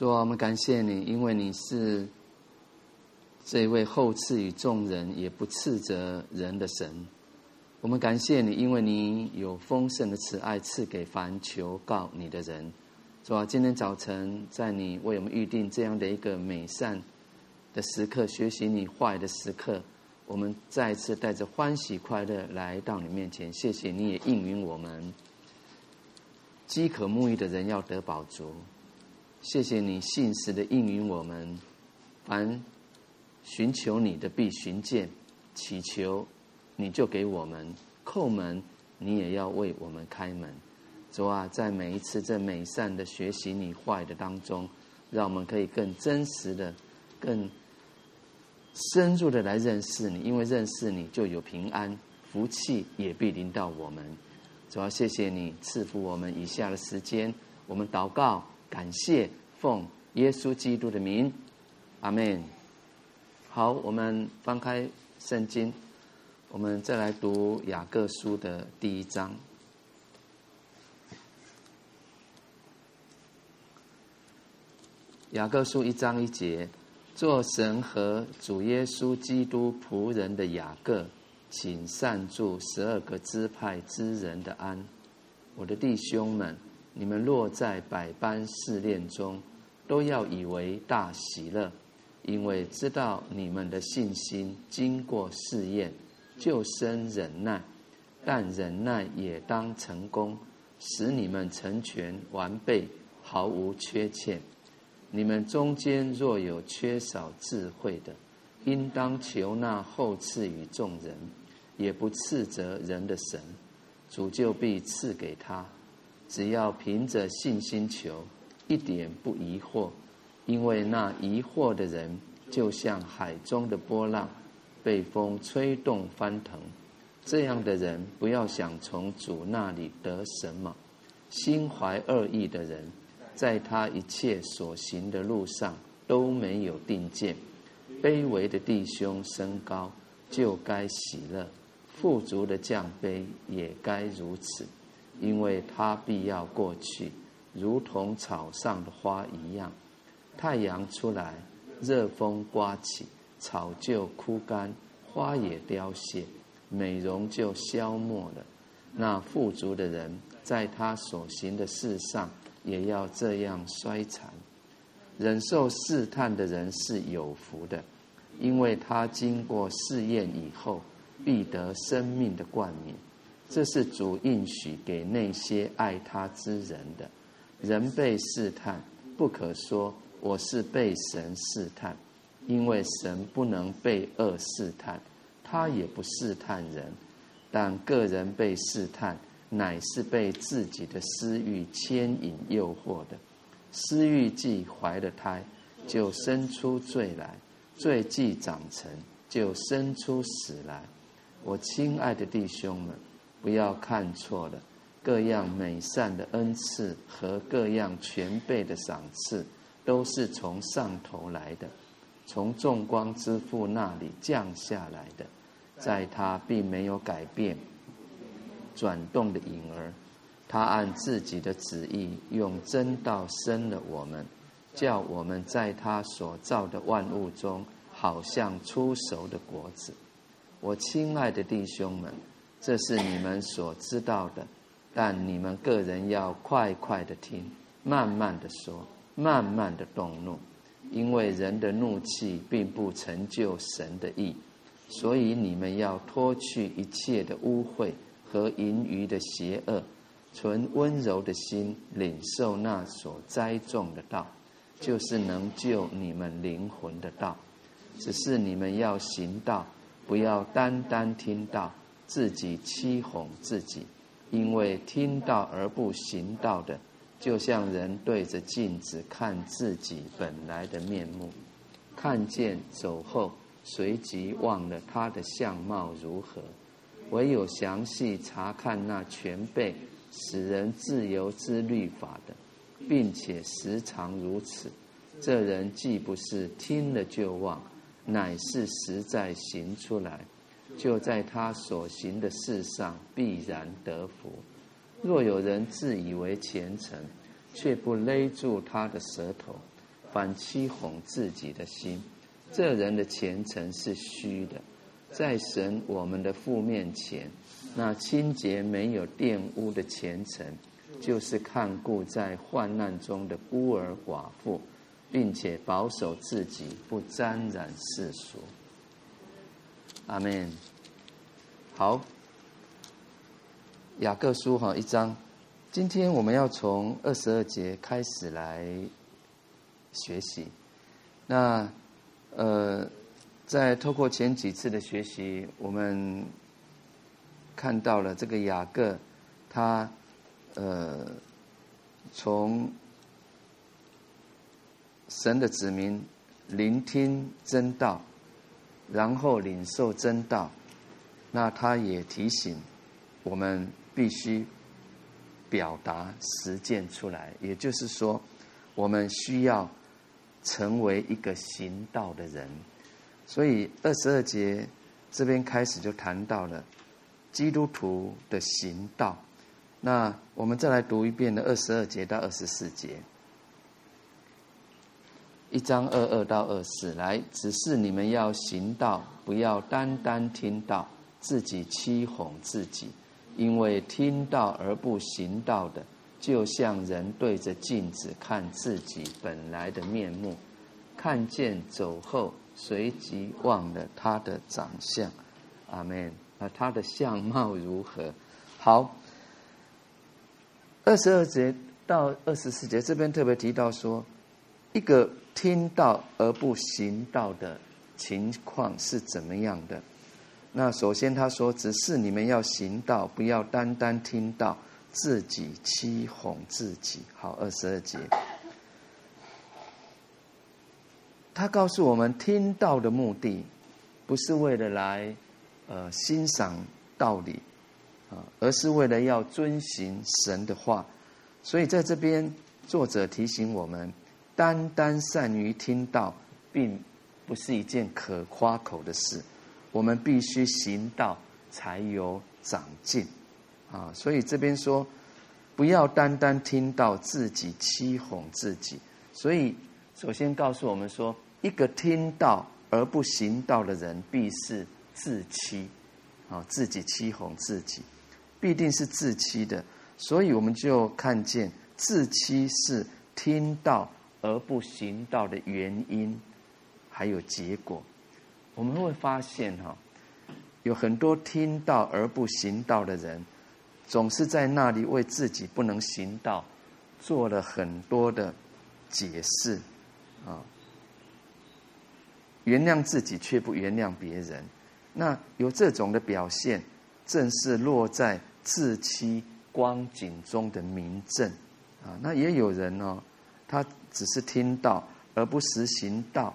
主啊，我们感谢你，因为你是这位厚赐与众人也不斥责人的神。我们感谢你，因为你有丰盛的慈爱赐给凡求告你的人。主啊，今天早晨在你为我们预定这样的一个美善的时刻，学习你坏的时刻，我们再次带着欢喜快乐来到你面前。谢谢你也应允我们，饥渴沐浴的人要得饱足。谢谢你信实的应允我们，凡寻求你的必寻见，祈求你就给我们，叩门你也要为我们开门。主啊，在每一次这美善的学习你话语的当中，让我们可以更真实的、更深入的来认识你，因为认识你就有平安，福气也必临到我们。主要，谢谢你赐福我们以下的时间，我们祷告。感谢奉耶稣基督的名，阿门。好，我们翻开圣经，我们再来读雅各书的第一章。雅各书一章一节：做神和主耶稣基督仆人的雅各，请善祝十二个支派之人的安。我的弟兄们。你们若在百般试炼中，都要以为大喜乐，因为知道你们的信心经过试验，就生忍耐。但忍耐也当成功，使你们成全完备，毫无缺欠。你们中间若有缺少智慧的，应当求那后赐与众人，也不斥责人的神，主就必赐给他。只要凭着信心求，一点不疑惑，因为那疑惑的人，就像海中的波浪，被风吹动翻腾。这样的人，不要想从主那里得什么。心怀恶意的人，在他一切所行的路上都没有定见。卑微的弟兄升高，就该喜乐；富足的降卑，也该如此。因为他必要过去，如同草上的花一样。太阳出来，热风刮起，草就枯干，花也凋谢，美容就消没了。那富足的人，在他所行的事上，也要这样衰残。忍受试探的人是有福的，因为他经过试验以后，必得生命的冠冕。这是主应许给那些爱他之人的。人被试探，不可说我是被神试探，因为神不能被恶试探，他也不试探人。但个人被试探，乃是被自己的私欲牵引诱惑的。私欲既怀了胎，就生出罪来；罪既长成，就生出死来。我亲爱的弟兄们，不要看错了，各样美善的恩赐和各样全备的赏赐，都是从上头来的，从众光之父那里降下来的。在他并没有改变、转动的影儿，他按自己的旨意用真道生了我们，叫我们在他所造的万物中，好像初熟的果子。我亲爱的弟兄们，这是你们所知道的，但你们个人要快快的听，慢慢的说，慢慢的动怒，因为人的怒气并不成就神的意。所以你们要脱去一切的污秽和盈余的邪恶，存温柔的心领受那所栽种的道，就是能救你们灵魂的道。只是你们要行道，不要单单听道，自己欺哄自己。因为听到而不行道的，就像人对着镜子看自己本来的面目，看见走后。随即忘了他的相貌如何，唯有详细查看那全备使人自由之律法的，并且时常如此，这人既不是听了就忘，乃是实在行出来，就在他所行的事上必然得福。若有人自以为虔诚，却不勒住他的舌头，反欺哄自己的心。这人的虔诚是虚的，在神我们的父面前，那清洁没有玷污的虔诚，就是看顾在患难中的孤儿寡妇，并且保守自己不沾染世俗。阿门。好，雅各书哈一章，今天我们要从二十二节开始来学习，那。呃，在透过前几次的学习，我们看到了这个雅各，他呃从神的子民聆听真道，然后领受真道，那他也提醒我们必须表达实践出来，也就是说，我们需要。成为一个行道的人，所以二十二节这边开始就谈到了基督徒的行道。那我们再来读一遍的二十二节到二十四节，一章二二到二四，来，只是你们要行道，不要单单听到，自己欺哄自己，因为听到而不行道的。就像人对着镜子看自己本来的面目，看见走后，随即忘了他的长相。阿门。那他的相貌如何？好，二十二节到二十四节这边特别提到说，一个听道而不行道的情况是怎么样的？那首先他说，只是你们要行道，不要单单听到。自己欺哄自己。好，二十二节，他告诉我们，听道的目的不是为了来呃欣赏道理啊，而是为了要遵行神的话。所以在这边，作者提醒我们，单单善于听道，并不是一件可夸口的事。我们必须行道，才有长进。啊，所以这边说，不要单单听到自己欺哄自己。所以，首先告诉我们说，一个听道而不行道的人，必是自欺，啊，自己欺哄自己，必定是自欺的。所以，我们就看见自欺是听道而不行道的原因，还有结果。我们会发现哈，有很多听道而不行道的人，总是在那里为自己不能行道做了很多的解释啊，原谅自己却不原谅别人。那有这种的表现，正是落在自欺光景中的明证啊。那也有人呢，他只是听到而不实行道，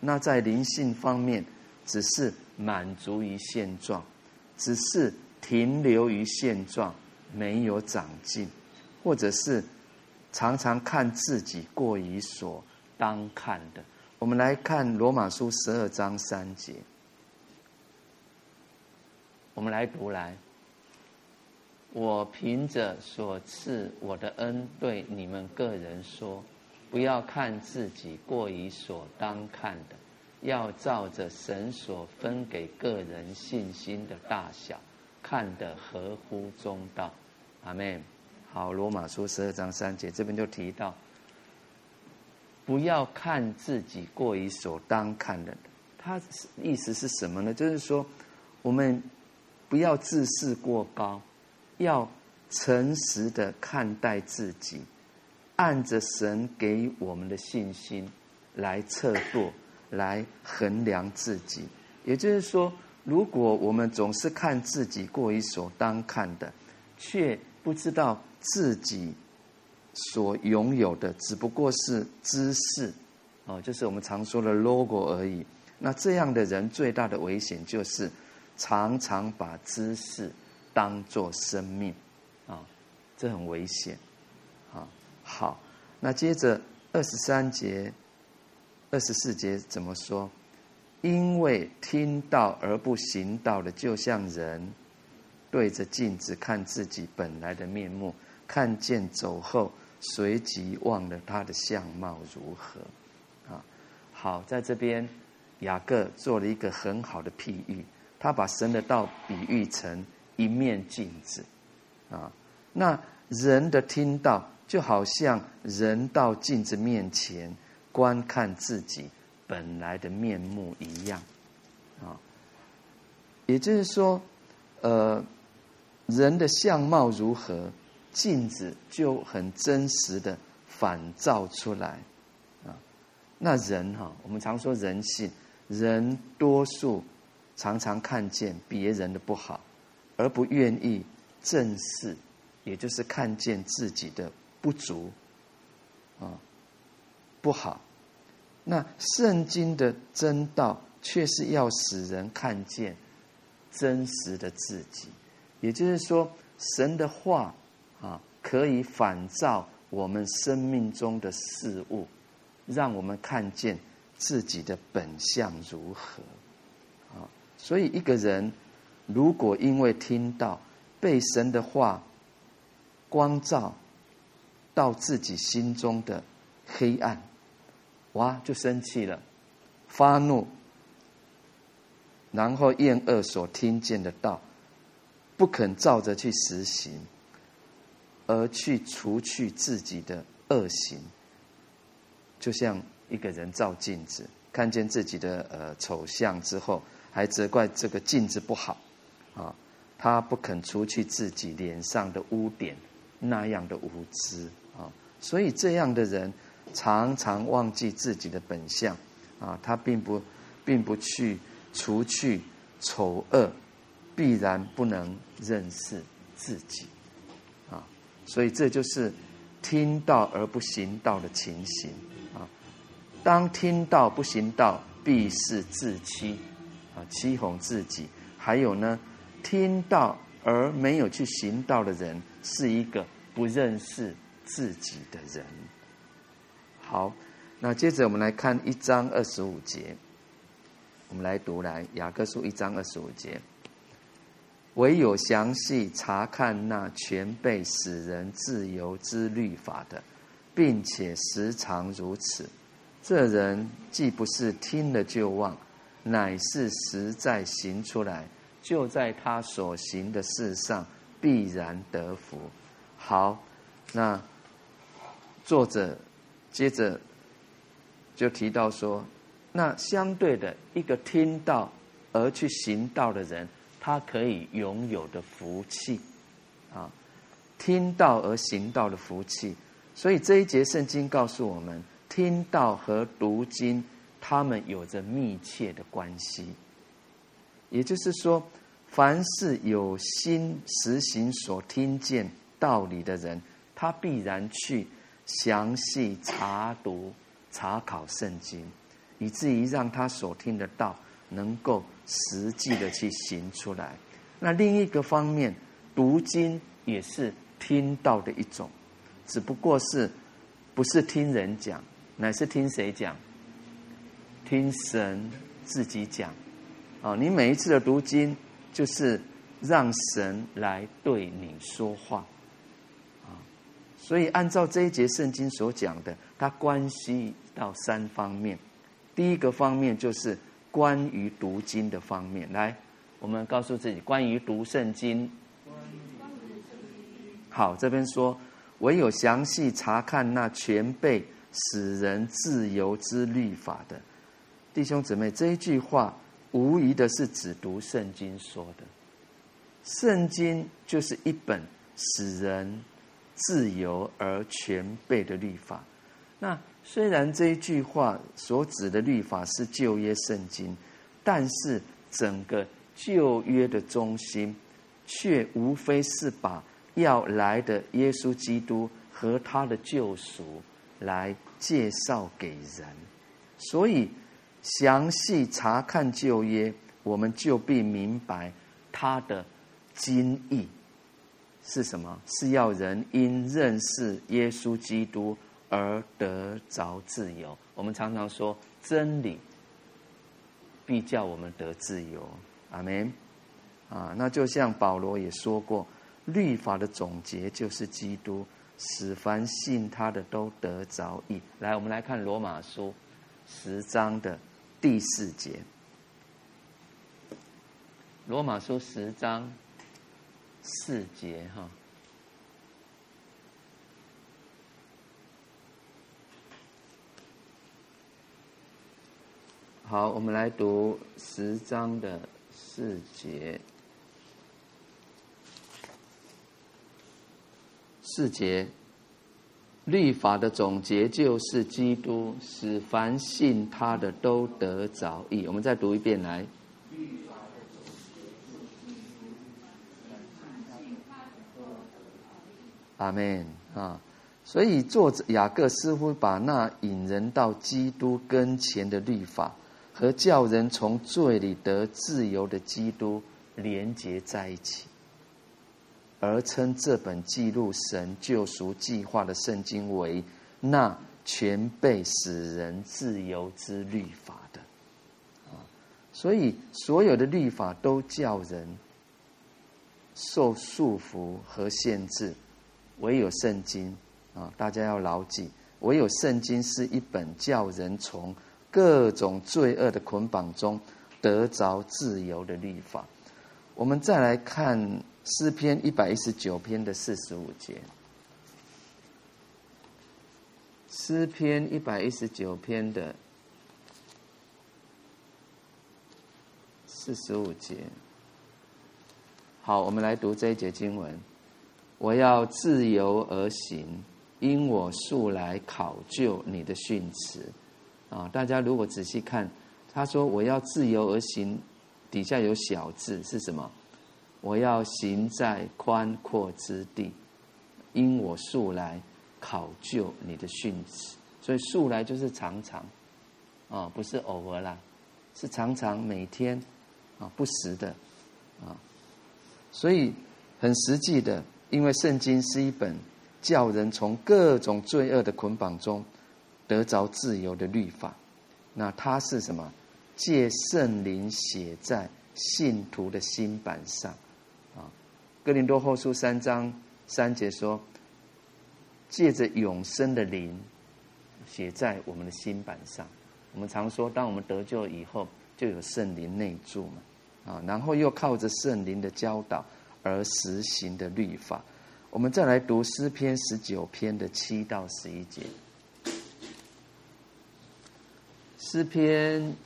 那在灵性方面。只是满足于现状，只是停留于现状，没有长进，或者是常常看自己过于所当看的。我们来看罗马书十二章三节，我们来读来。我凭着所赐我的恩，对你们个人说，不要看自己过于所当看的。要照着神所分给个人信心的大小，看得合乎中道。阿门。好，罗马书十二章三节这边就提到，不要看自己过于所当看的。他意思是什么呢？就是说，我们不要自视过高，要诚实的看待自己，按着神给我们的信心来测度。来衡量自己，也就是说，如果我们总是看自己过于所当看的，却不知道自己所拥有的只不过是知识，哦，就是我们常说的 logo 而已。那这样的人最大的危险就是常常把知识当作生命，啊，这很危险，好，那接着二十三节。二十四节怎么说？因为听到而不行道的，就像人对着镜子看自己本来的面目，看见走后，随即忘了他的相貌如何。啊，好，在这边雅各做了一个很好的譬喻，他把神的道比喻成一面镜子。啊，那人的听到就好像人到镜子面前。观看自己本来的面目一样，啊，也就是说，呃，人的相貌如何，镜子就很真实的反照出来，啊，那人哈，我们常说人性，人多数常常看见别人的不好，而不愿意正视，也就是看见自己的不足，啊。不好，那圣经的真道却是要使人看见真实的自己，也就是说，神的话啊，可以反照我们生命中的事物，让我们看见自己的本相如何啊。所以，一个人如果因为听到被神的话光照到自己心中的黑暗，哇，就生气了，发怒，然后厌恶所听见的道，不肯照着去实行，而去除去自己的恶行，就像一个人照镜子，看见自己的呃丑相之后，还责怪这个镜子不好，啊，他不肯除去自己脸上的污点，那样的无知。啊，所以这样的人。常常忘记自己的本相，啊，他并不，并不去除去丑恶，必然不能认识自己，啊，所以这就是听道而不行道的情形，啊，当听道不行道，必是自欺，啊，欺哄自己。还有呢，听到而没有去行道的人，是一个不认识自己的人。好，那接着我们来看一章二十五节，我们来读来雅各书一章二十五节，唯有详细查看那全备使人自由之律法的，并且时常如此，这人既不是听了就忘，乃是实在行出来，就在他所行的事上必然得福。好，那作者。接着就提到说，那相对的一个听到而去行道的人，他可以拥有的福气啊，听到而行道的福气。所以这一节圣经告诉我们，听到和读经，他们有着密切的关系。也就是说，凡是有心实行所听见道理的人，他必然去详细查读、查考圣经，以至于让他所听的道能够实际的去行出来。那另一个方面，读经也是听到的一种，只不过是不是听人讲，乃是听谁讲？听神自己讲。啊，你每一次的读经，就是让神来对你说话。所以，按照这一节圣经所讲的，它关系到三方面。第一个方面就是关于读经的方面。来，我们告诉自己，关于读圣经。好，这边说，唯有详细查看那全备使人自由之律法的弟兄姊妹，这一句话无疑的是指读圣经说的。圣经就是一本使人。自由而全备的律法。那虽然这一句话所指的律法是旧约圣经，但是整个旧约的中心，却无非是把要来的耶稣基督和他的救赎来介绍给人。所以详细查看旧约，我们就必明白他的经义。是什么？是要人因认识耶稣基督而得着自由。我们常常说真理必叫我们得自由。阿门。啊，那就像保罗也说过，律法的总结就是基督，使凡信他的都得着义。来，我们来看罗马书十章的第四节。罗马书十章。四节哈，好，我们来读十章的四节。四节，律法的总结就是基督，使凡信他的都得着义。我们再读一遍来。阿门啊！所以作者雅各似乎把那引人到基督跟前的律法和叫人从罪里得自由的基督连结在一起，而称这本记录神救赎计划的圣经为那全被使人自由之律法的啊！所以所有的律法都叫人受束缚和限制。唯有圣经啊，大家要牢记，唯有圣经是一本叫人从各种罪恶的捆绑中得着自由的律法。我们再来看诗篇一百一十九篇的四十五节。诗篇一百一十九篇的四十五节。好，我们来读这一节经文。我要自由而行，因我素来考究你的训词。啊，大家如果仔细看，他说我要自由而行，底下有小字是什么？我要行在宽阔之地，因我素来考究你的训词。所以素来就是常常，啊，不是偶尔啦，是常常每天，啊，不时的，啊，所以很实际的。因为圣经是一本叫人从各种罪恶的捆绑中得着自由的律法，那它是什么？借圣灵写在信徒的心版上啊。哥林多后书三章三节说，借着永生的灵写在我们的心版上。我们常说，当我们得救以后，就有圣灵内住嘛啊，然后又靠着圣灵的教导。而实行的律法，我们再来读诗篇十九篇的七到十一节。诗篇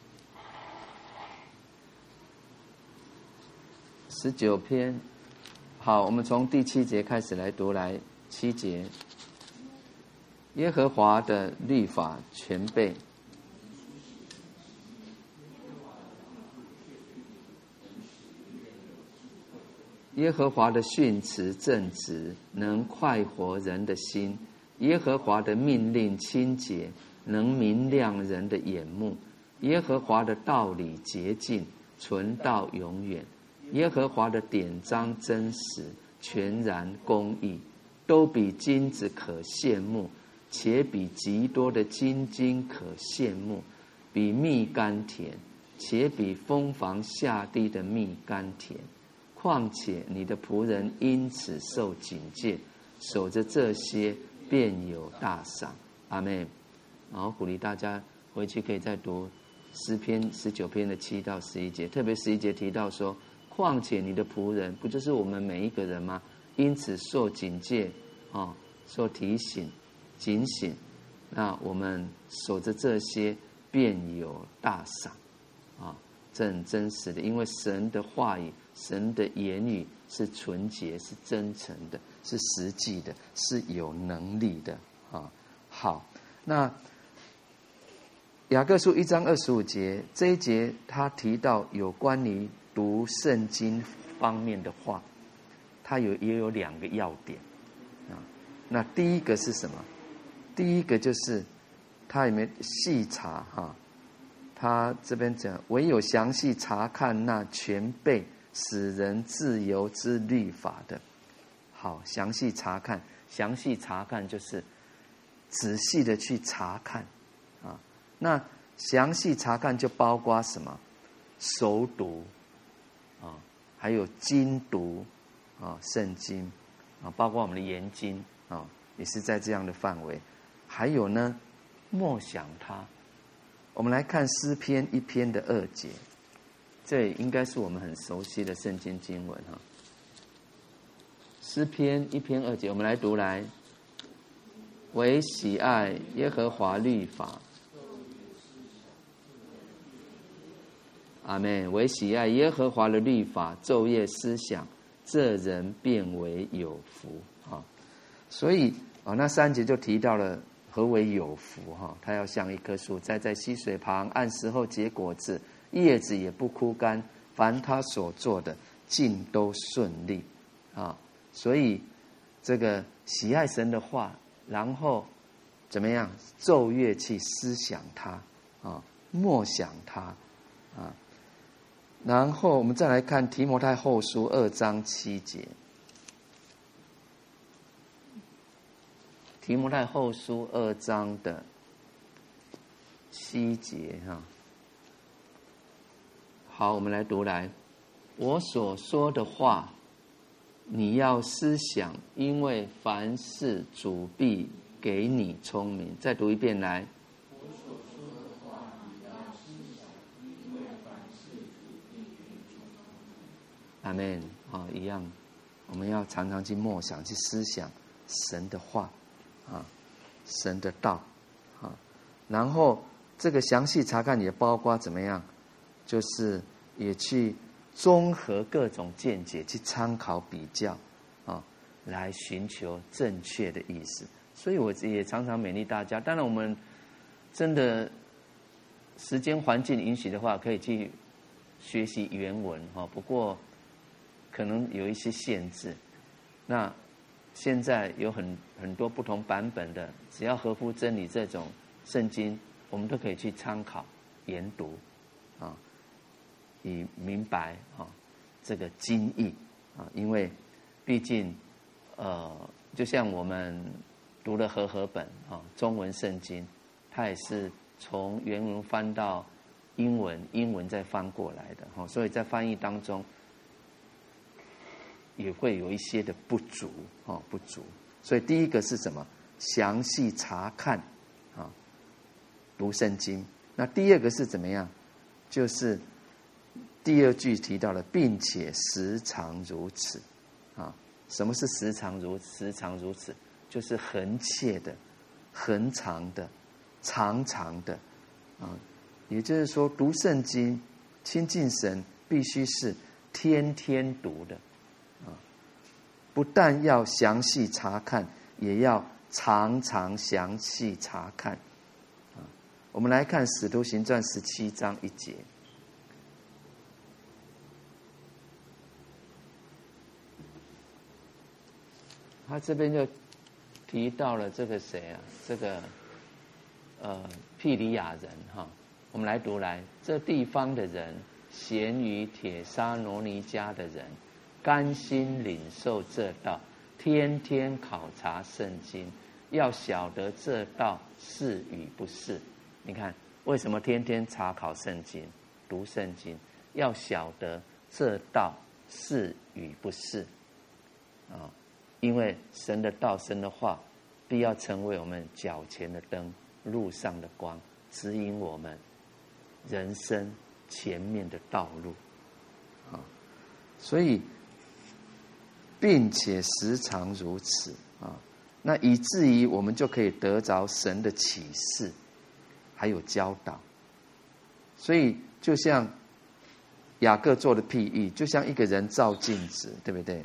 十九篇，好，我们从第七节开始来读，来七节。耶和华的律法全备。耶和华的训词正直，能快活人的心；耶和华的命令清洁，能明亮人的眼目；耶和华的道理洁净，存到永远；耶和华的典章真实，全然公义，都比金子可羡慕，且比极多的金金可羡慕，比蜜甘甜，且比蜂房下滴的蜜甘甜。况且你的仆人因此受警戒，守着这些，便有大赏。阿门。然后鼓励大家回去可以再读诗篇十九篇的七到十一节，特别十一节提到说：况且你的仆人，不就是我们每一个人吗？因此受警戒，啊，受提醒、警醒。那我们守着这些，便有大赏。啊，这很真实的，因为神的话语。神的言语是纯洁、是真诚的、是实际的、是有能力的啊！好，那雅各书一章二十五节这一节，他提到有关于读圣经方面的话，他有也有两个要点啊。那第一个是什么？第一个就是他有没有细查哈？他这边讲，唯有详细查看那全备。使人自由之律法的，好，详细查看，详细查看就是仔细的去查看啊。那详细查看就包括什么？熟读啊，还有精读啊，圣经啊，包括我们的研经啊，也是在这样的范围。还有呢，默想它。我们来看诗篇一篇的二节。这应该是我们很熟悉的圣经经文哈，诗篇一篇二节，我们来读来，唯喜爱耶和华律法，阿门。唯喜爱耶和华的律法，昼夜思想，这人便为有福啊。所以啊，那三节就提到了何为有福哈，他要像一棵树栽在溪水旁，按时候结果子。叶子也不枯干，凡他所做的尽都顺利，啊，所以这个喜爱神的话，然后怎么样？昼夜去思想他，啊，默想他，啊，然后我们再来看提摩太后书二章七节，提摩太后书二章的七节，哈。好，我们来读来。我所说的话，你要思想，因为凡事主必给你聪明。再读一遍来。我所说的话，你要思想，因为凡事主必给你聪明。阿门。啊，一样，我们要常常去默想，去思想神的话，啊，神的道，啊，然后这个详细查看也包括怎么样？就是也去综合各种见解，去参考比较，啊，来寻求正确的意思。所以我也常常勉励大家。当然，我们真的时间环境允许的话，可以去学习原文哈。不过可能有一些限制。那现在有很很多不同版本的，只要合乎真理这种圣经，我们都可以去参考研读，啊。以明白啊，这个经义啊，因为毕竟呃，就像我们读了和合本啊，中文圣经，它也是从原文翻到英文，英文再翻过来的哈，所以在翻译当中也会有一些的不足啊，不足。所以第一个是什么？详细查看啊，读圣经。那第二个是怎么样？就是。第二句提到了，并且时常如此，啊，什么是时常如时常如此？就是恒切的、恒常的、常常的，啊，也就是说，读圣经、亲近神，必须是天天读的，啊，不但要详细查看，也要常常详细查看，啊，我们来看《使徒行传》十七章一节，他这边就提到了这个谁啊？这个呃，庇里亚人哈。我们来读来，这地方的人，闲于铁沙罗尼迦的人，甘心领受这道，天天考察圣经，要晓得这道是与不是。你看，为什么天天查考圣经、读圣经？要晓得这道是与不是啊？因为神的道、神的话，必要成为我们脚前的灯，路上的光，指引我们。人生前面的道路，啊，所以，并且时常如此啊，那以至于我们就可以得着神的启示，还有教导。所以，就像雅各做的譬喻，就像一个人照镜子，对不对？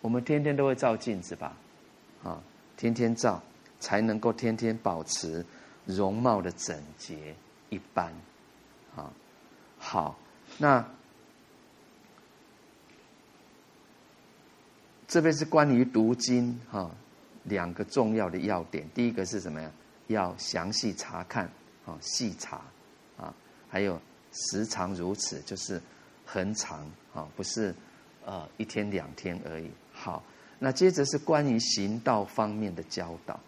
我们天天都会照镜子吧？啊，天天照，才能够天天保持容貌的整洁。一般，啊，好，那这边是关于读经哈，两个重要的要点。第一个是什么呀？要详细查看啊，细查啊，还有时常如此，就是恒常啊，不是呃一天两天而已。好，那接着是关于行道方面的教导，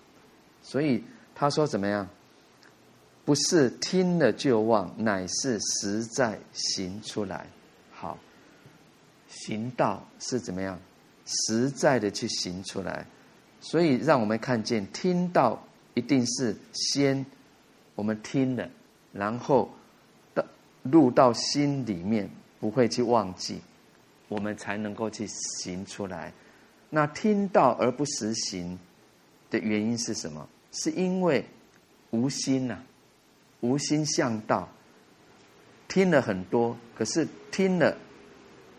所以他说怎么样？不是听了就忘，乃是实在行出来。好，行道是怎么样？实在的去行出来。所以让我们看见，听到一定是先我们听了，然后到入到心里面，不会去忘记，我们才能够去行出来。那听道而不实行的原因是什么？是因为无心呐、无心向道，听了很多，可是听了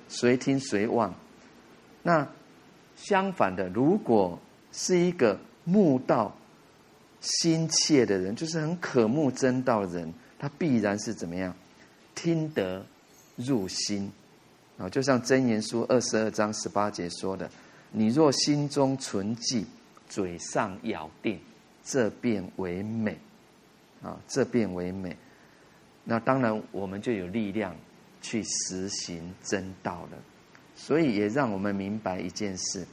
随听随忘。那相反的，如果是一个慕道心切的人，就是很渴慕真道的人，他必然是怎么样？听得入心啊！就像箴言书二十二章十八节说的：“你若心中存记，嘴上咬定，这便为美。”啊，这便为美。那当然，我们就有力量去实行真道了。所以，也让我们明白一件事：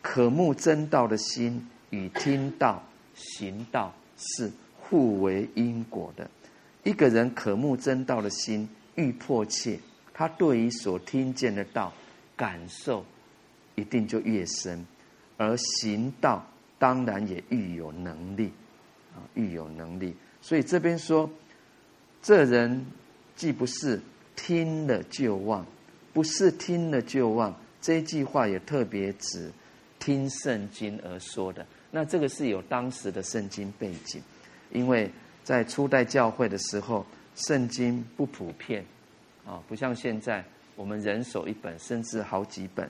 渴慕真道的心与听道、行道是互为因果的。一个人渴慕真道的心愈迫切，他对于所听见的道感受一定就越深，而行道当然也愈有能力啊，愈有能力。所以这边说，这人既不是听了就忘，不是听了就忘，这句话也特别指听圣经而说的。那这个是有当时的圣经背景，因为在初代教会的时候，圣经不普遍，啊，不像现在我们人手一本，甚至好几本，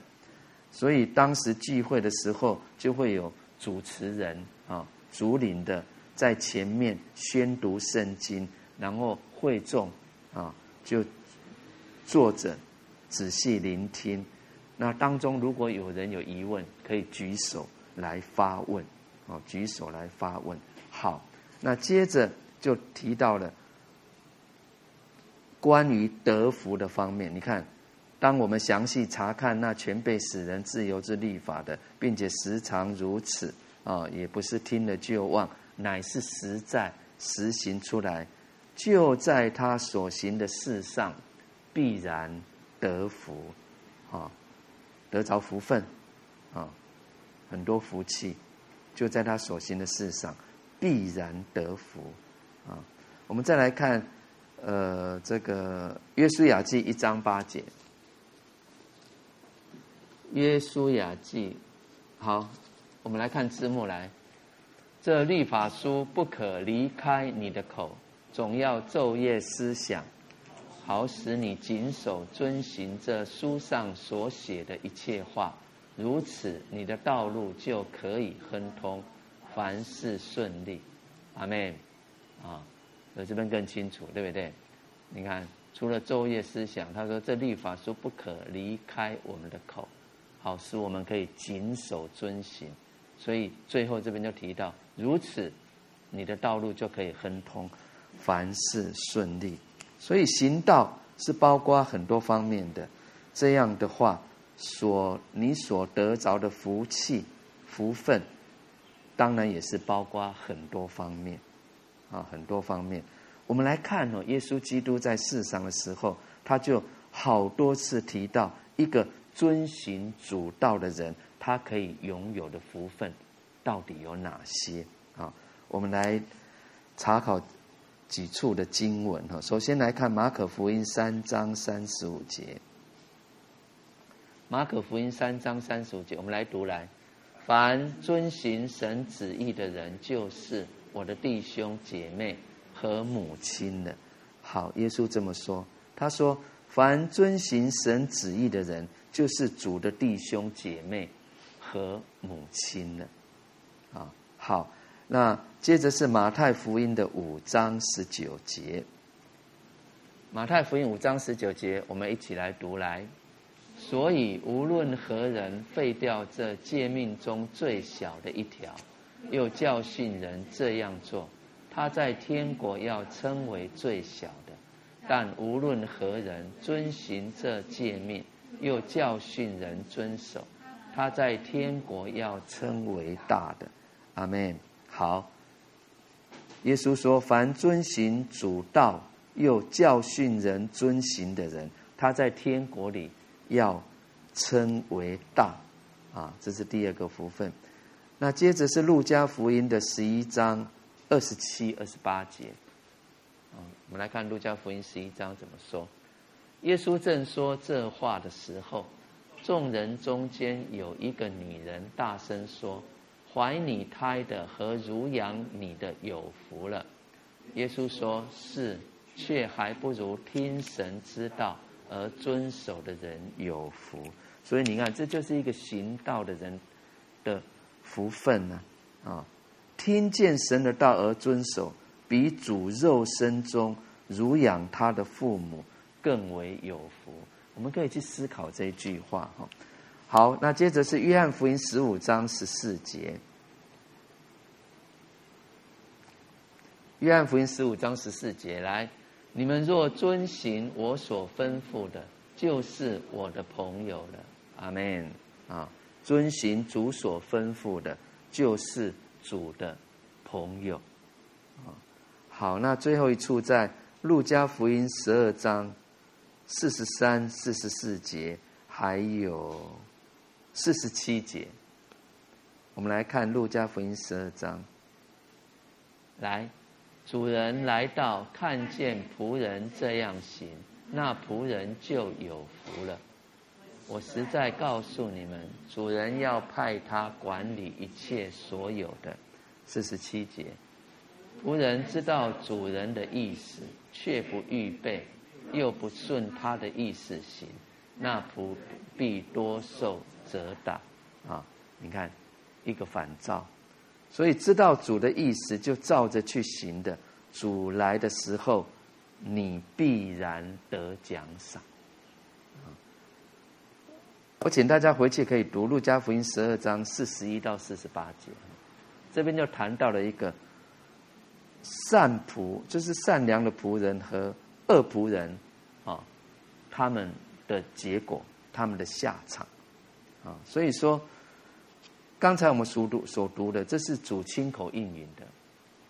所以当时聚会的时候就会有主持人啊，主领的。在前面宣读圣经，然后会众啊就坐着仔细聆听。那当中如果有人有疑问，可以举手来发问，啊，举手来发问。好，那接着就提到了关于得福的方面。你看，当我们详细查看那全被使人自由之立法的，并且时常如此啊，也不是听了就忘。乃是实在实行出来，就在他所行的事上，必然得福，啊，得着福分，啊，很多福气，就在他所行的事上，必然得福，啊，我们再来看，呃，这个约书亚记一章八节，约书亚记，好，我们来看字幕来。这律法书不可离开你的口，总要昼夜思想，好使你谨守遵行这书上所写的一切话。如此，你的道路就可以亨通，凡事顺利。阿门。啊，所以这边更清楚，对不对？你看，除了昼夜思想，他说这律法书不可离开我们的口，好使我们可以谨守遵行。所以最后这边就提到，如此，你的道路就可以亨通，凡事顺利。所以行道是包括很多方面的。这样的话。所你所得着的福气、福分，当然也是包括很多方面，啊，很多方面。我们来看哦，耶稣基督在世上的时候，他就好多次提到一个遵循主道的人，他可以拥有的福分到底有哪些啊？我们来查考几处的经文哈。首先来看马可福音三章三十五节。马可福音三章三十五节，我们来读来。凡遵行神旨意的人，就是我的弟兄姐妹和母亲的。好，耶稣这么说，他说：凡遵行神旨意的人，就是主的弟兄姐妹和母亲了。啊，好，那接着是马太福音的五章十九节。马太福音五章十九节，我们一起来读来。所以，无论何人废掉这诫命中最小的一条，又教训人这样做，他在天国要称为最小的；但无论何人遵行这诫命，又教训人遵守，他在天国要称为大的。阿门。好，耶稣说：凡遵行主道，又教训人遵行的人，他在天国里。要称为大，啊，这是第二个福分。那接着是路加福音的十一章二十七、二十八节。啊，我们来看路加福音十一章怎么说。耶稣正说这话的时候，众人中间有一个女人大声说：“怀你胎的和乳养你的有福了。”耶稣说：“是，却还不如听神之道。”而遵守的人有福，所以你看，这就是一个行道的人的福分呢。啊，听见神的道而遵守，比主肉身中乳养他的父母更为有福。我们可以去思考这句话哈。好，那接着是约翰福音十五章十四节。约翰福音十五章十四节，来。你们若遵行我所吩咐的，就是我的朋友了。阿门啊！遵行主所吩咐的，就是主的朋友。啊，好，那最后一处在路加福音十二章四十三、四十四节，还有四十七节。我们来看路加福音十二章，来。主人来到，看见仆人这样行，那仆人就有福了。我实在告诉你们，主人要派他管理一切所有的。四十七节，仆人知道主人的意思，却不预备，又不顺他的意思行，那仆必多受责打。啊，你看，一个反照。所以知道主的意思，就照着去行的，主来的时候，你必然得奖赏。我请大家回去可以读路加福音十二章四十一到四十八节，这边就谈到了一个善仆，就是善良的仆人和恶仆人啊，他们的结果，他们的下场啊，所以说。刚才我们所读所读的，这是主亲口应允的。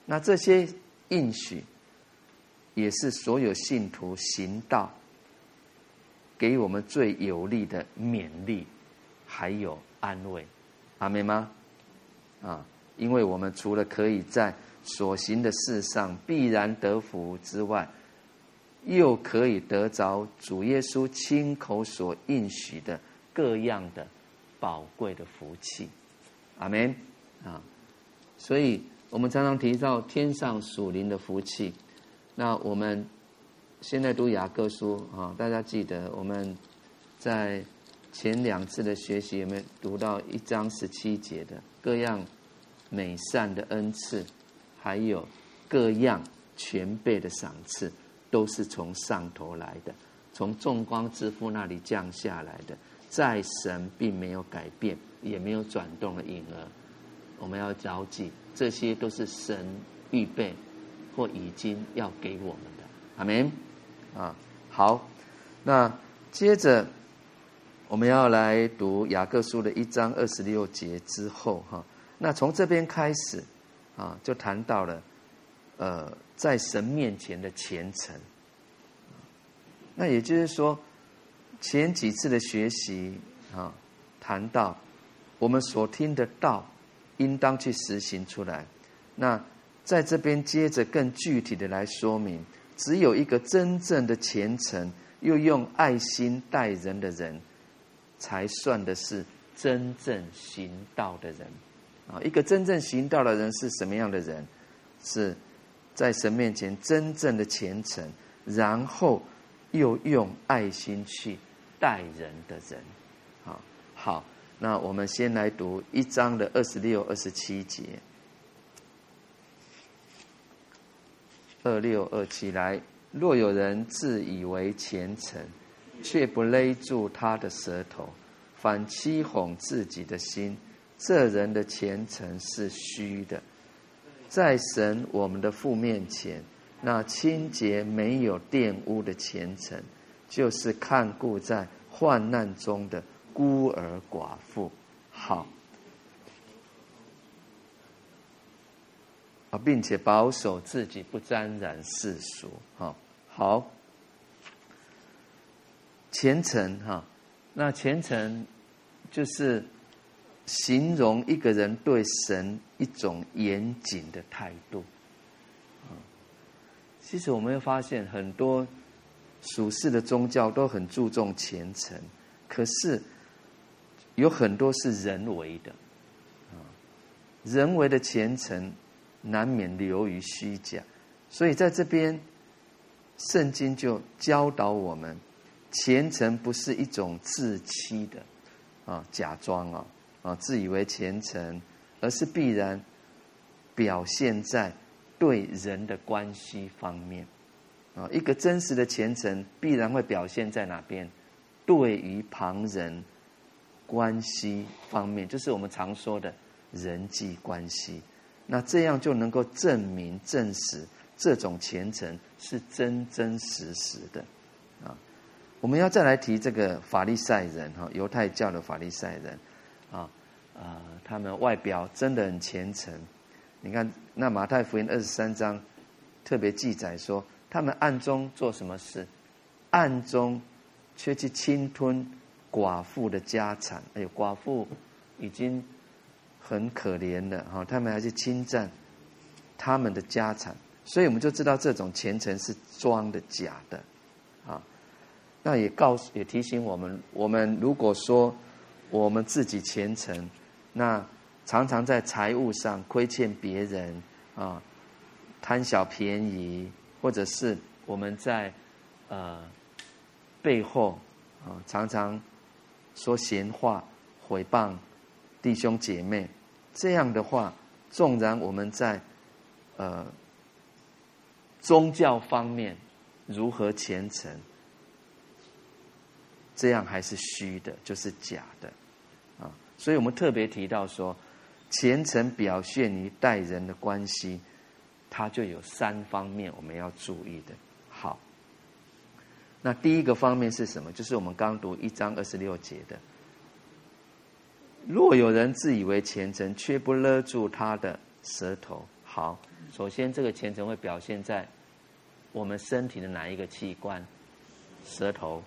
那这些应许，也是所有信徒行道，给我们最有力的勉励，还有安慰。阿们吗？啊，因为我们除了可以在所行的事上必然得福之外，又可以得着主耶稣亲口所应许的各样的宝贵的福气。阿门啊！所以我们常常提到天上属灵的福气，那我们现在读雅各书啊，大家记得我们在前两次的学习有没有读到一章十七节的各样美善的恩赐，还有各样全备的赏赐，都是从上头来的，从众光之父那里降下来的，在神并没有改变，也没有转动的影儿。我们要牢记，这些都是神预备或已经要给我们的。阿门。啊，好，那接着我们要来读雅各书的一章二十六节之后，哈，那从这边开始啊，就谈到了呃，在神面前的虔诚。那也就是说，前几次的学习啊，谈到我们所听的道。应当去实行出来。那在这边接着更具体的来说明，只有一个真正的虔诚又用爱心待人的人，才算的是真正行道的人。啊，一个真正行道的人是什么样的人？是在神面前真正的虔诚，然后又用爱心去待人的人。好，好。那我们先来读一章的二十六、二十七节，二六二七来。若有人自以为虔诚，却不勒住他的舌头，反欺哄自己的心，这人的虔诚是虚的。在神我们的父面前，那清洁没有玷污的虔诚，就是看顾在患难中的。孤儿寡妇，好啊，并且保守自己不沾染世俗，哈，好，虔诚哈，那虔诚就是形容一个人对神一种严谨的态度，啊其实我们会发现很多属世的宗教都很注重虔诚，可是。有很多是人为的，啊，人为的虔诚难免流于虚假，所以在这边，圣经就教导我们，虔诚不是一种自欺的，啊，假装啊，啊，自以为虔诚，而是必然表现在对人的关系方面，啊，一个真实的虔诚必然会表现在哪边？对于旁人。关系方面，就是我们常说的人际关系，那这样就能够证明、证实这种虔诚是真真实实的啊。我们要再来提这个法利赛人哈，犹太教的法利赛人啊啊，他们外表真的很虔诚。你看，那马太福音二十三章特别记载说，他们暗中做什么事？暗中却去侵吞。寡妇的家产，哎呦，寡妇已经很可怜的哈，他们还是侵占他们的家产，所以我们就知道这种虔诚是装的假的，啊，那也告诉也提醒我们，我们如果说我们自己虔诚，那常常在财务上亏欠别人啊，贪小便宜，或者是我们在呃背后啊常常。说闲话、毁谤弟兄姐妹，这样的话，纵然我们在呃宗教方面如何虔诚，这样还是虚的，就是假的啊。所以我们特别提到说，虔诚表现于待人的关系，它就有三方面我们要注意的。好。那第一个方面是什么？就是我们刚读一章二十六节的：若有人自以为虔诚，却不勒住他的舌头。好，首先这个虔诚会表现在我们身体的哪一个器官？舌头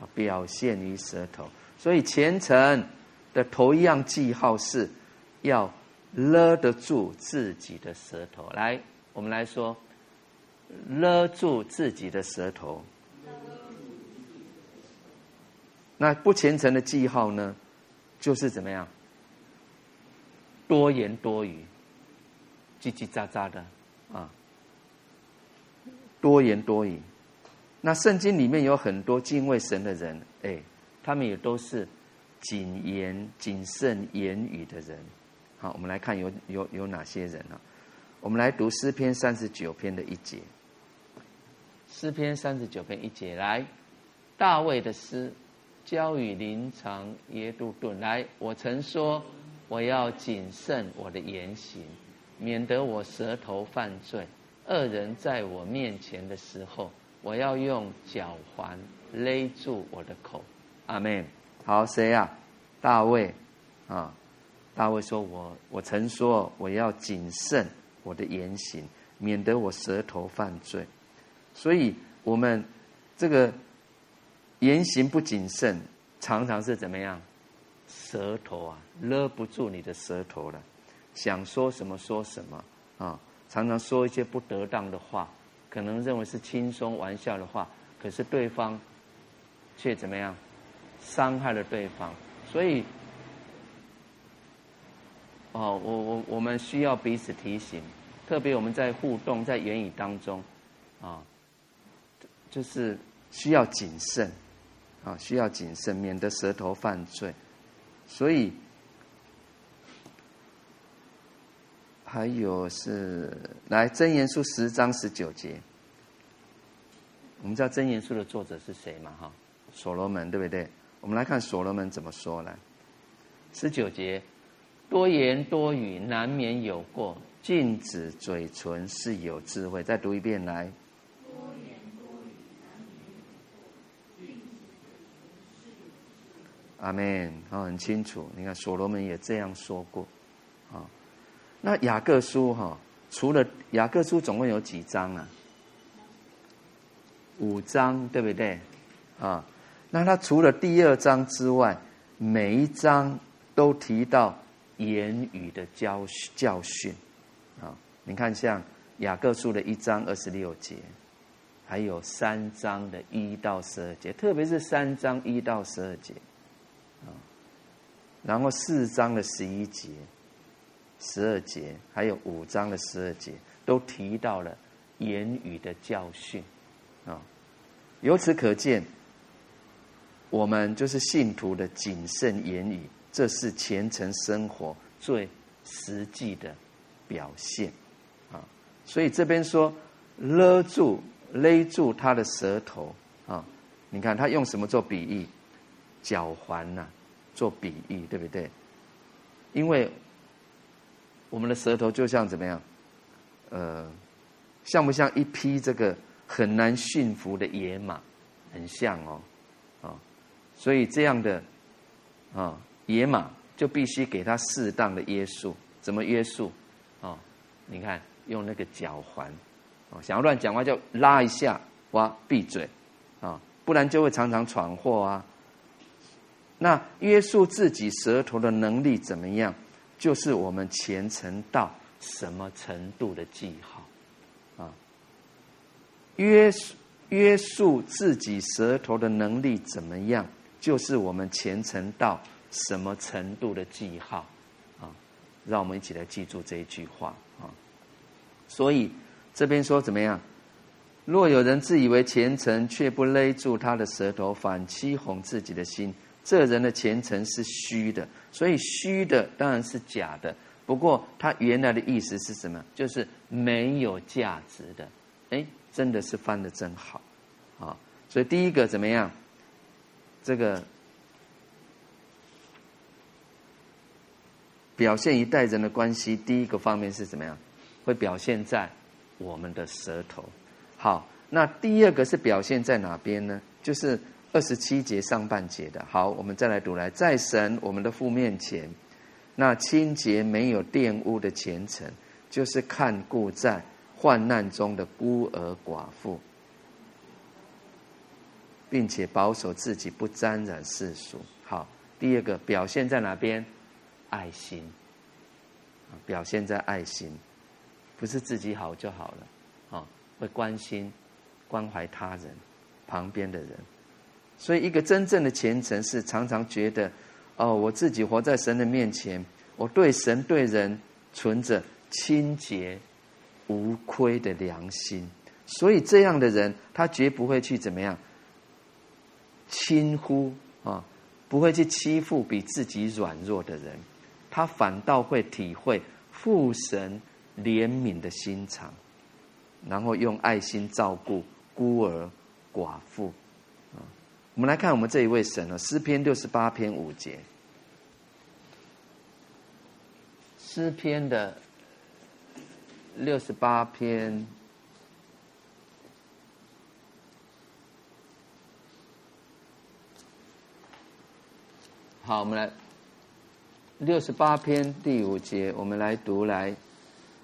啊，表现于舌头。所以虔诚的头一样记号是要勒得住自己的舌头。来，我们来说，勒住自己的舌头。那不虔诚的记号呢，就是怎么样？多言多语，叽叽喳喳的啊，多言多语。那圣经里面有很多敬畏神的人，哎，他们也都是谨言谨慎言语的人。好，我们来看有有有哪些人啊？我们来读诗篇三十九篇的一节。诗篇三十九篇一节，来，大卫的诗，交与灵长耶杜顿。来，我曾说，我要谨慎我的言行，免得我舌头犯罪。恶人在我面前的时候，我要用脚环勒住我的口。阿门。好，谁呀？大卫啊。大卫说：“我我曾说，我要谨慎我的言行，免得我舌头犯罪。所以，我们这个言行不谨慎，常常是怎么样？舌头啊，勒不住你的舌头了，想说什么说什么啊！常常说一些不得当的话，可能认为是轻松玩笑的话，可是对方却怎么样？伤害了对方。所以。”哦，我我我们需要彼此提醒，特别我们在互动在言语当中，啊，就是需要谨慎，啊，需要谨慎，免得舌头犯罪。所以还有是来箴言书十章十九节，我们知道箴言书的作者是谁嘛？哈，所罗门，对不对？我们来看所罗门怎么说来，十九节。多言多语难免有过，禁止嘴唇是有智慧。再读一遍来。多言多语难免有过，禁止嘴唇是有智慧。阿门。好，很清楚。你看，所罗门也这样说过。啊，那雅各书哈，除了雅各书总共有几章啊？五章，对不对？啊，那他除了第二章之外，每一章都提到。言语的教教训，啊，你看像雅各书的一章二十六节，还有三章的一到十二节，特别是三章一到十二节，然后四章的十一节、十二节，还有五章的十二节，都提到了言语的教训，啊，由此可见，我们就是信徒的谨慎言语。这是虔诚生活最实际的表现，啊，所以这边说勒住、勒住他的舌头啊，你看他用什么做比喻？脚环呐，做比喻，对不对？因为我们的舌头就像怎么样？呃，像不像一匹这个很难驯服的野马？很像哦，啊，所以这样的啊。野马就必须给他适当的约束，怎么约束？哦，你看用那个脚环，哦，想要乱讲话就拉一下，哇，闭嘴，啊，不然就会常常闯祸啊。那约束自己舌头的能力怎么样？就是我们虔诚到什么程度的记号，啊，约束约束自己舌头的能力怎么样？就是我们虔诚到。什么程度的记号啊？让我们一起来记住这一句话啊！所以这边说怎么样？若有人自以为虔诚，却不勒住他的舌头，反欺哄自己的心，这人的前程是虚的。所以虚的当然是假的。不过他原来的意思是什么？就是没有价值的。哎，真的是翻得真好啊！所以第一个怎么样？这个。表现一代人的关系，第一个方面是怎么样？会表现在我们的舌头。好，那第二个是表现在哪边呢？就是二十七节上半节的。好，我们再来读来，在神我们的父面前，那清洁没有玷污的虔诚，就是看顾在患难中的孤儿寡妇，并且保守自己不沾染世俗。好，第二个表现在哪边？爱心，表现在爱心，不是自己好就好了，啊，会关心、关怀他人、旁边的人。所以，一个真正的虔诚是常常觉得，哦，我自己活在神的面前，我对神对人存着清洁无亏的良心，所以这样的人，他绝不会去怎么样轻忽啊，不会去欺负比自己软弱的人，他反倒会体会父神怜悯的心肠，然后用爱心照顾孤儿寡妇。我们来看我们这一位神啊，诗篇六十八篇五节，诗篇的六十八篇。好，我们来六十八篇第五节，我们来读来。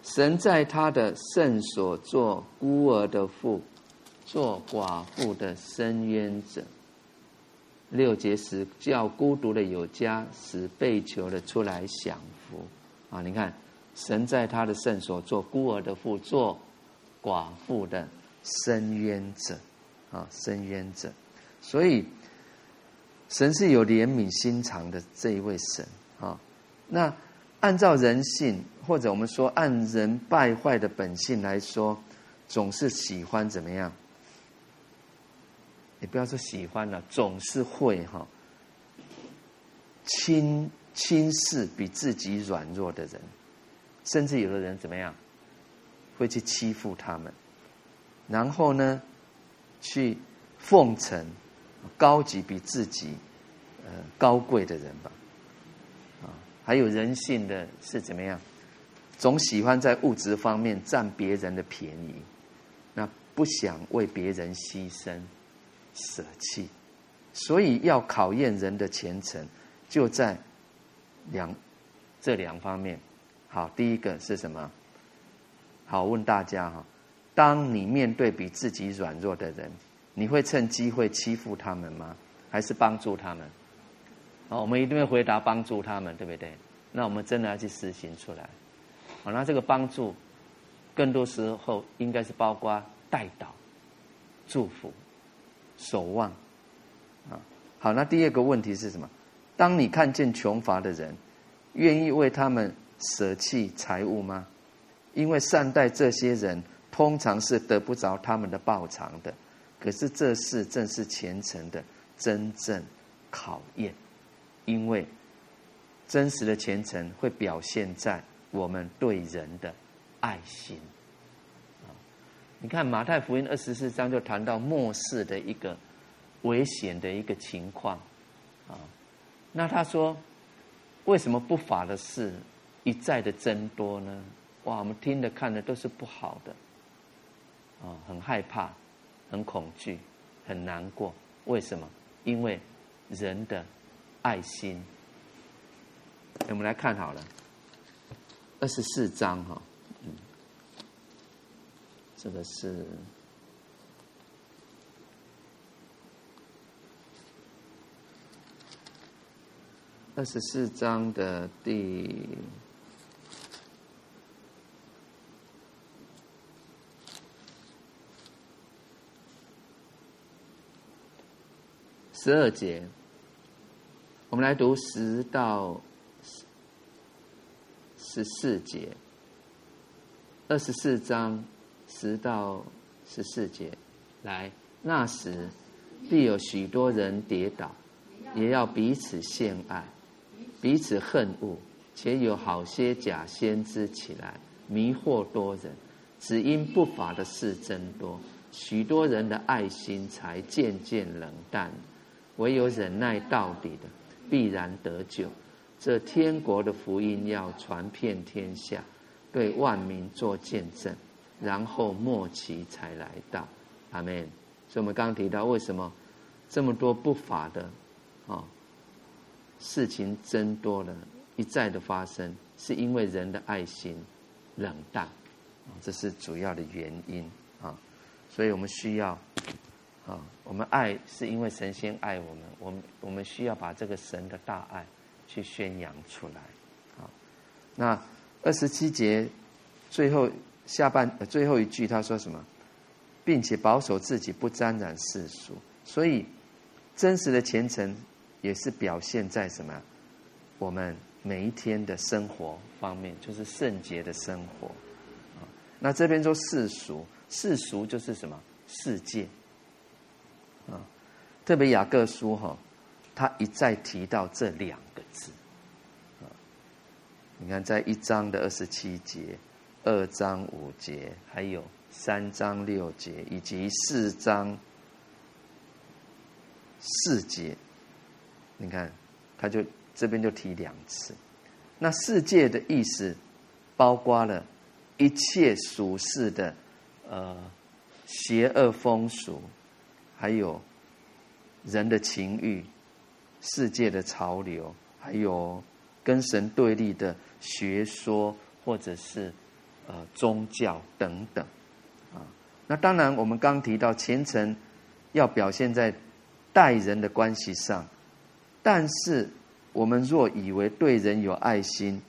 神在他的圣所做孤儿的父，做寡妇的伸冤者。六节时叫孤独的有家，使被囚的出来享福。啊，你看，神在他的圣所做孤儿的父，做寡妇的伸冤者。啊，伸冤者，所以。神是有怜悯心肠的这一位神啊，那按照人性，或者我们说按人败坏的本性来说，总是喜欢怎么样？你不要说喜欢了，总是会哈轻轻视比自己软弱的人，甚至有的人怎么样，会去欺负他们，然后呢，去奉承。高级比自己，呃，高贵的人吧，啊，还有人性的是怎么样？总喜欢在物质方面占别人的便宜，那不想为别人牺牲舍弃，所以要考验人的虔诚，就在两这两方面。好，第一个是什么？好，问大家哈，当你面对比自己软弱的人。你会趁机会欺负他们吗？还是帮助他们？好，我们一定会回答帮助他们，对不对？那我们真的要去实行出来。好，那这个帮助，更多时候应该是包括带导、祝福、守望。啊，好，那第二个问题是什么？当你看见穷乏的人，愿意为他们舍弃财物吗？因为善待这些人，通常是得不着他们的报偿的。可是这事正是虔诚的真正考验，因为真实的虔诚会表现在我们对人的爱心。你看马太福音二十四章就谈到末世的一个危险的一个情况啊。那他说，为什么不法的事一再的增多呢？哇，我们听的看的都是不好的啊，很害怕。很恐惧，很难过。为什么？因为人的爱心。我们来看好了，二十四章哈，这个是二十四章的第。十二节，我们来读十到十四节，二十四章十到十四节。来，那时必有许多人跌倒，也要彼此陷爱，彼此恨恶，且有好些假先知起来迷惑多人，只因不法的事增多，许多人的爱心才渐渐冷淡。唯有忍耐到底的，必然得救。这天国的福音要传遍天下，对万民做见证，然后末期才来到。阿门。所以，我们刚刚提到，为什么这么多不法的啊事情增多了，一再的发生，是因为人的爱心冷淡，这是主要的原因啊。所以我们需要。啊，我们爱是因为神仙爱我们，我们我们需要把这个神的大爱去宣扬出来。啊，那二十七节最后下半最后一句他说什么？并且保守自己不沾染世俗。所以真实的虔诚也是表现在什么？我们每一天的生活方面，就是圣洁的生活。那这边说世俗，世俗就是什么世界啊？特别雅各书哈，他一再提到这两个字啊。你看，在一章的二十七节、二章五节，还有三章六节，以及四章四节，你看，他就这边就提两次。那世界的意思，包括了一切俗世的，呃，邪恶风俗，还有人的情欲、世界的潮流，还有跟神对立的学说，或者是呃宗教等等，啊，那当然我们刚提到虔诚要表现在待人的关系上，但是。我们若以为对人有爱心，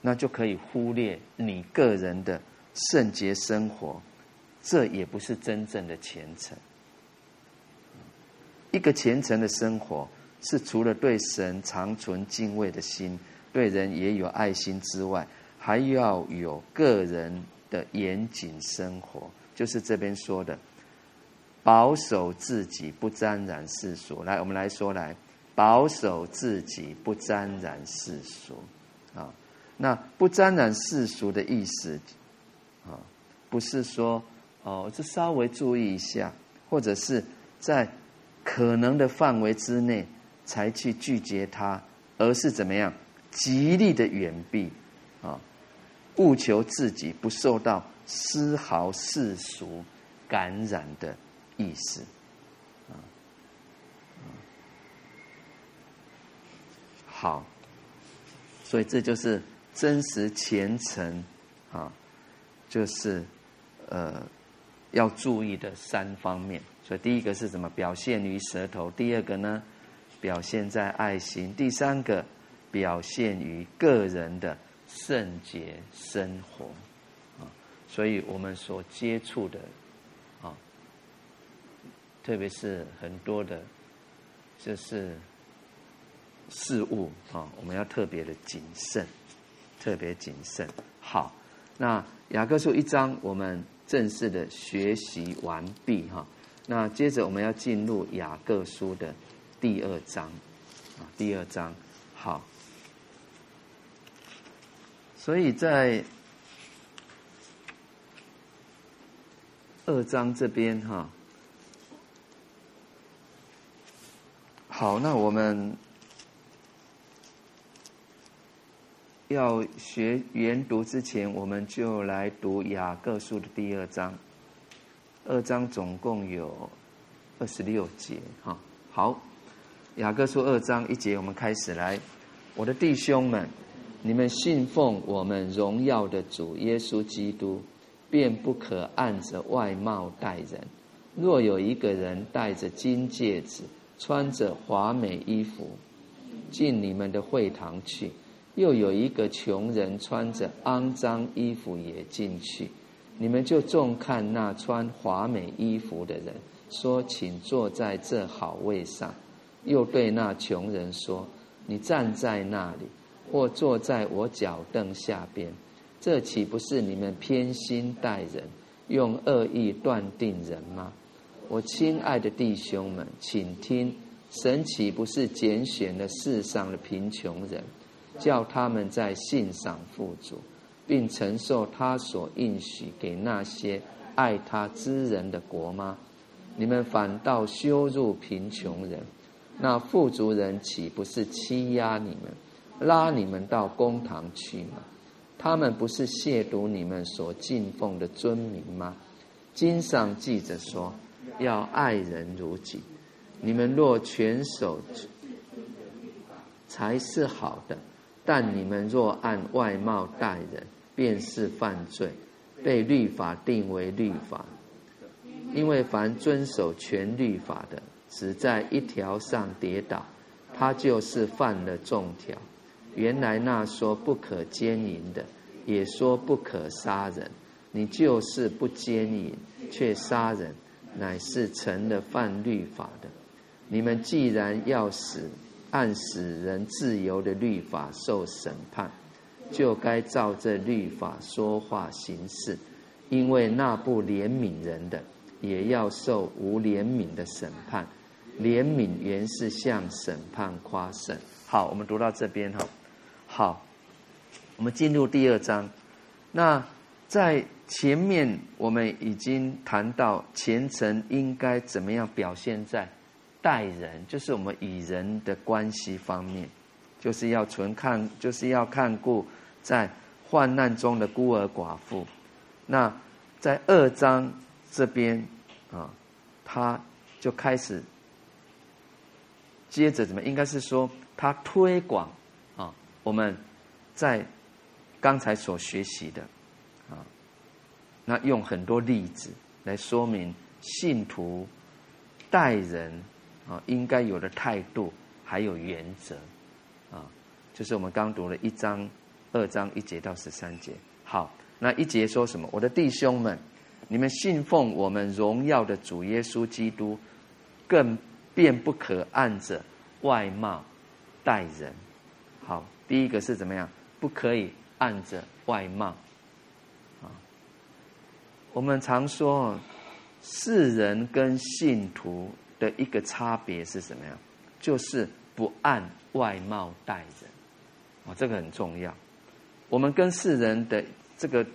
那就可以忽略你个人的圣洁生活，这也不是真正的虔诚。一个虔诚的生活，是除了对神长存敬畏的心，对人也有爱心之外，还要有个人的严谨生活，就是这边说的，保守自己不沾染世俗。来，我们来说来。保守自己不沾染世俗，啊，那不沾染世俗的意思，啊，不是说哦，这稍微注意一下，或者是在可能的范围之内才去拒绝他，而是怎么样，极力的远避，啊，务求自己不受到丝毫世俗感染的意思。好，所以这就是真实虔诚啊，就是呃要注意的三方面。所以第一个是什么？表现于舌头；第二个呢，表现在爱心；第三个，表现于个人的圣洁生活啊。所以我们所接触的啊，特别是很多的，就是。事物啊，我们要特别的谨慎，特别谨慎。好，那雅各书一章我们正式的学习完毕哈。那接着我们要进入雅各书的第二章啊，第二章。好，所以在二章这边哈，好，那我们。要学研读之前，我们就来读雅各书的第二章。二章总共有二十六节，哈。好，雅各书二章一节，我们开始来。我的弟兄们，你们信奉我们荣耀的主耶稣基督，便不可按着外貌待人。若有一个人戴着金戒指，穿着华美衣服，进你们的会堂去。又有一个穷人穿着肮脏衣服也进去，你们就重看那穿华美衣服的人，说：“请坐在这好位上。”又对那穷人说：“你站在那里，或坐在我脚凳下边。”这岂不是你们偏心待人，用恶意断定人吗？我亲爱的弟兄们，请听：神岂不是拣选了世上的贫穷人？叫他们在信上富足，并承受他所应许给那些爱他之人的国吗？你们反倒羞辱贫穷人，那富足人岂不是欺压你们，拉你们到公堂去吗？他们不是亵渎你们所敬奉的尊名吗？经上记着说，要爱人如己。你们若全守，才是好的。但你们若按外貌待人，便是犯罪，被律法定为律法。因为凡遵守全律法的，只在一条上跌倒，他就是犯了众条。原来那说不可奸淫的，也说不可杀人，你就是不奸淫，却杀人，乃是成了犯律法的。你们既然要死。按使人自由的律法受审判，就该照这律法说话行事，因为那不怜悯人的，也要受无怜悯的审判。怜悯原是向审判夸胜。好，我们读到这边哈。好，我们进入第二章。那在前面我们已经谈到虔诚应该怎么样表现在待人，就是我们与人的关系方面，就是要纯看，就是要看顾在患难中的孤儿寡妇。那在二章这边啊，他就开始接着怎么？应该是说他推广，我们在刚才所学习的啊，那用很多例子来说明信徒待人啊应该有的态度，还有原则啊，就是我们刚读了一章、二章一节到十三节。好。那一节说什么？我的弟兄们，你们信奉我们荣耀的主耶稣基督，更便不可按着外貌待人。好，第一个是怎么样？不可以按着外貌。啊，我们常说，世人跟信徒的一个差别是什么样？就是不按外貌待人。哦，这个很重要。我们跟世人的。这个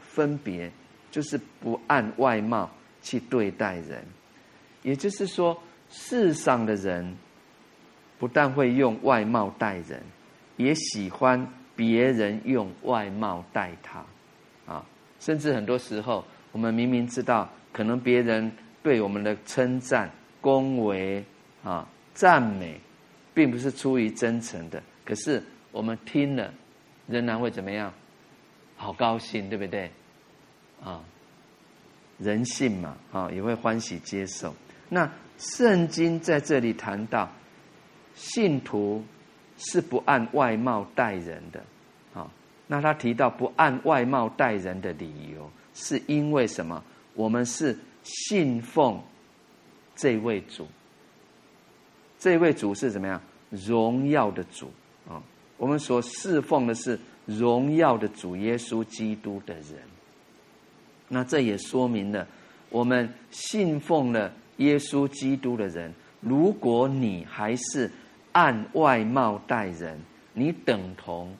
分别就是不按外貌去对待人，也就是说，世上的人不但会用外貌待人，也喜欢别人用外貌待他，啊，甚至很多时候，我们明明知道，可能别人对我们的称赞、恭维啊、赞美，并不是出于真诚的，可是我们听了，仍然会怎么样？好高兴，对不对？啊，人性嘛，啊，也会欢喜接受。那圣经在这里谈到，信徒是不按外貌待人的，啊，那他提到不按外貌待人的理由，是因为什么？我们是信奉这位主，这位主是怎么样？荣耀的主啊，我们所侍奉的是。荣耀的主耶稣基督的人，那这也说明了，我们信奉了耶稣基督的人，如果你还是按外貌待人，你等同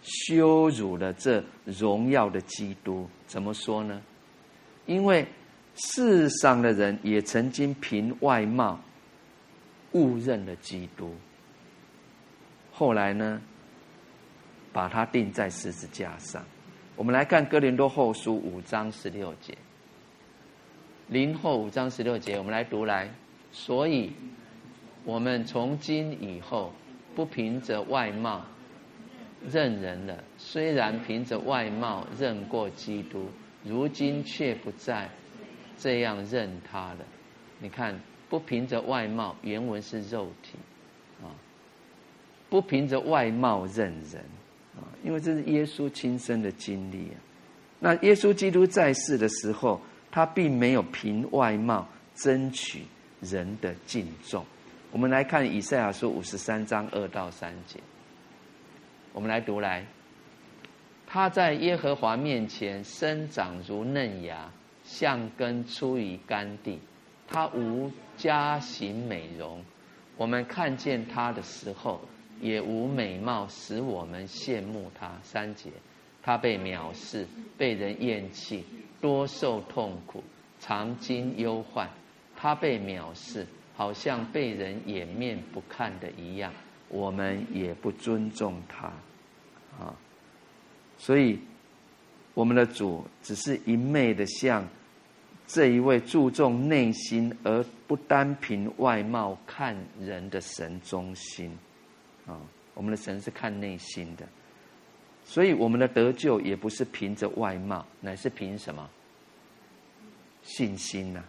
羞辱了这荣耀的基督。怎么说呢？因为世上的人也曾经凭外貌误认了基督，后来呢？把他钉在十字架上。我们来看哥林多后书五章十六节，林后五章十六节，我们来读来。所以，我们从今以后不凭着外貌认人了。虽然凭着外貌认过基督，如今却不再这样认他了。你看，不凭着外貌，原文是肉体啊，不凭着外貌认人。啊，因为这是耶稣亲身的经历啊。那耶稣基督在世的时候，他并没有凭外貌争取人的敬重。我们来看以赛亚书五十三章二到三节，我们来读来。他在耶和华面前生长如嫩芽，像根出于干地。他无佳形美容，我们看见他的时候。也无美貌使我们羡慕他。三节，他被藐视，被人厌弃，多受痛苦，常经忧患。他被藐视，好像被人掩面不看的一样。我们也不尊重他，啊，所以我们的主只是一昧的向这一位注重内心而不单凭外貌看人的神忠心。啊，我们的神是看内心的，所以我们的得救也不是凭着外貌，乃是凭什么？信心呐！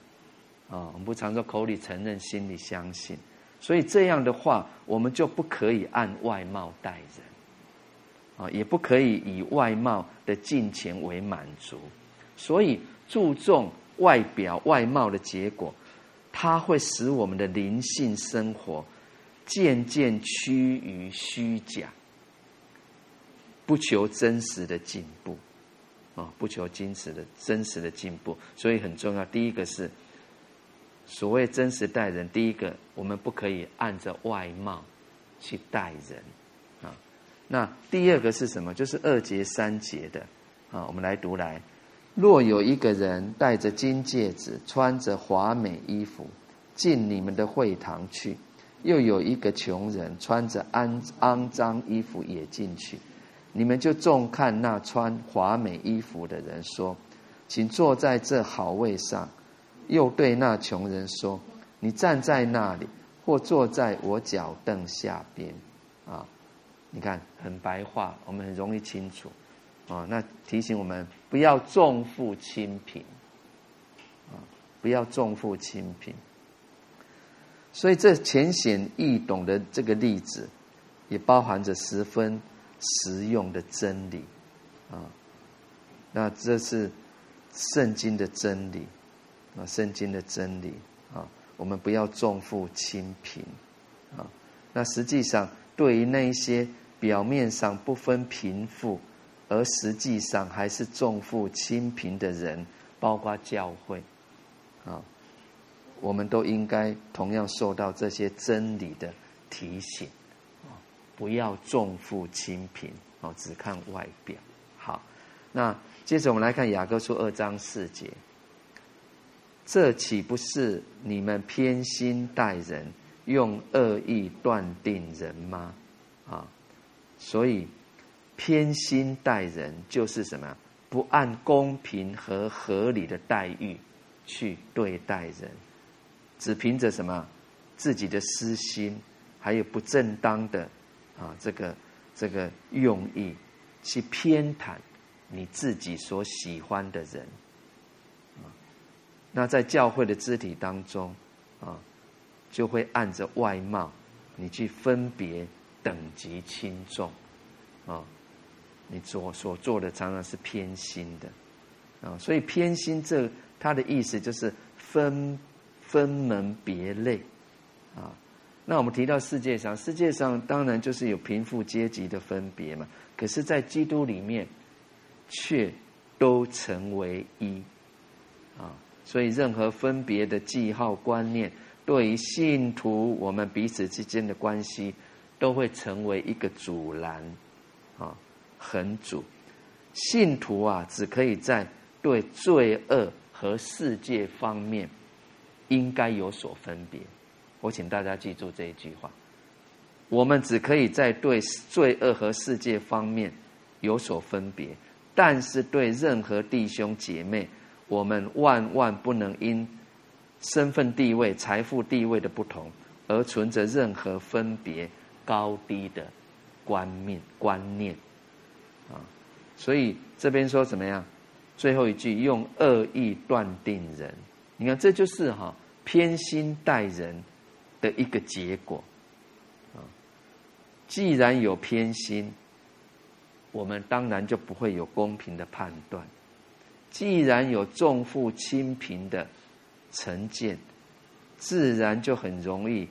啊我们不常说口里承认，心里相信，所以这样的话，我们就不可以按外貌待人，啊，也不可以以外貌的金钱为满足，所以注重外表外貌的结果，它会使我们的灵性生活。渐渐趋于虚假，不求真实的进步，啊，不求真实的真实的进步，所以很重要。第一个是所谓真实待人，第一个我们不可以按着外貌去待人啊。那第二个是什么？就是二节三节的啊，我们来读来。若有一个人戴着金戒指，穿着华美衣服进你们的会堂去，又有一个穷人穿着肮肮脏衣服也进去。你们就重看那穿华美衣服的人，说：“请坐在这好位上。”又对那穷人说：“你站在那里，或坐在我脚凳下边。”啊，你看很白话，我们很容易清楚。啊，那提醒我们不要重富轻贫。啊，不要重富轻贫。所以这浅显易懂的这个例子，也包含着十分。实用的真理，啊，那这是圣经的真理，啊，圣经的真理，啊，我们不要重富轻贫，啊，那实际上对于那一些表面上不分贫富，而实际上还是重富轻贫的人，包括教会，啊，我们都应该同样受到这些真理的提醒啊。不要重富轻贫哦，只看外表。好，那接着我们来看雅各书二章四节，这岂不是你们偏心待人，用恶意断定人吗？啊，所以偏心待人就是什么？不按公平和合理的待遇去对待人，只凭着什么自己的私心，还有不正当的。啊，这个这个用意去偏袒你自己所喜欢的人，那在教会的肢体当中，啊，就会按着外貌，你去分别等级轻重，啊，你做所做的常常是偏心的，啊，所以偏心这它的意思就是分分门别类，啊。那我们提到世界上，世界上当然就是有贫富阶级的分别嘛。可是，在基督里面，却都成为一。所以，任何分别的记号观念，对于信徒我们彼此之间的关系，都会成为一个阻拦啊，很阻。信徒啊，只可以在对罪恶和世界方面，应该有所分别。我请大家记住这一句话：我们只可以在对罪恶和世界方面有所分别，但是对任何弟兄姐妹，我们万万不能因身份地位、财富地位的不同而存着任何分别高低的观念观念啊！所以这边说怎么样？最后一句用恶意断定人，你看这就是哈偏心待人。的一个结果，啊，既然有偏心，我们当然就不会有公平的判断；既然有重富轻贫的成见，自然就很容易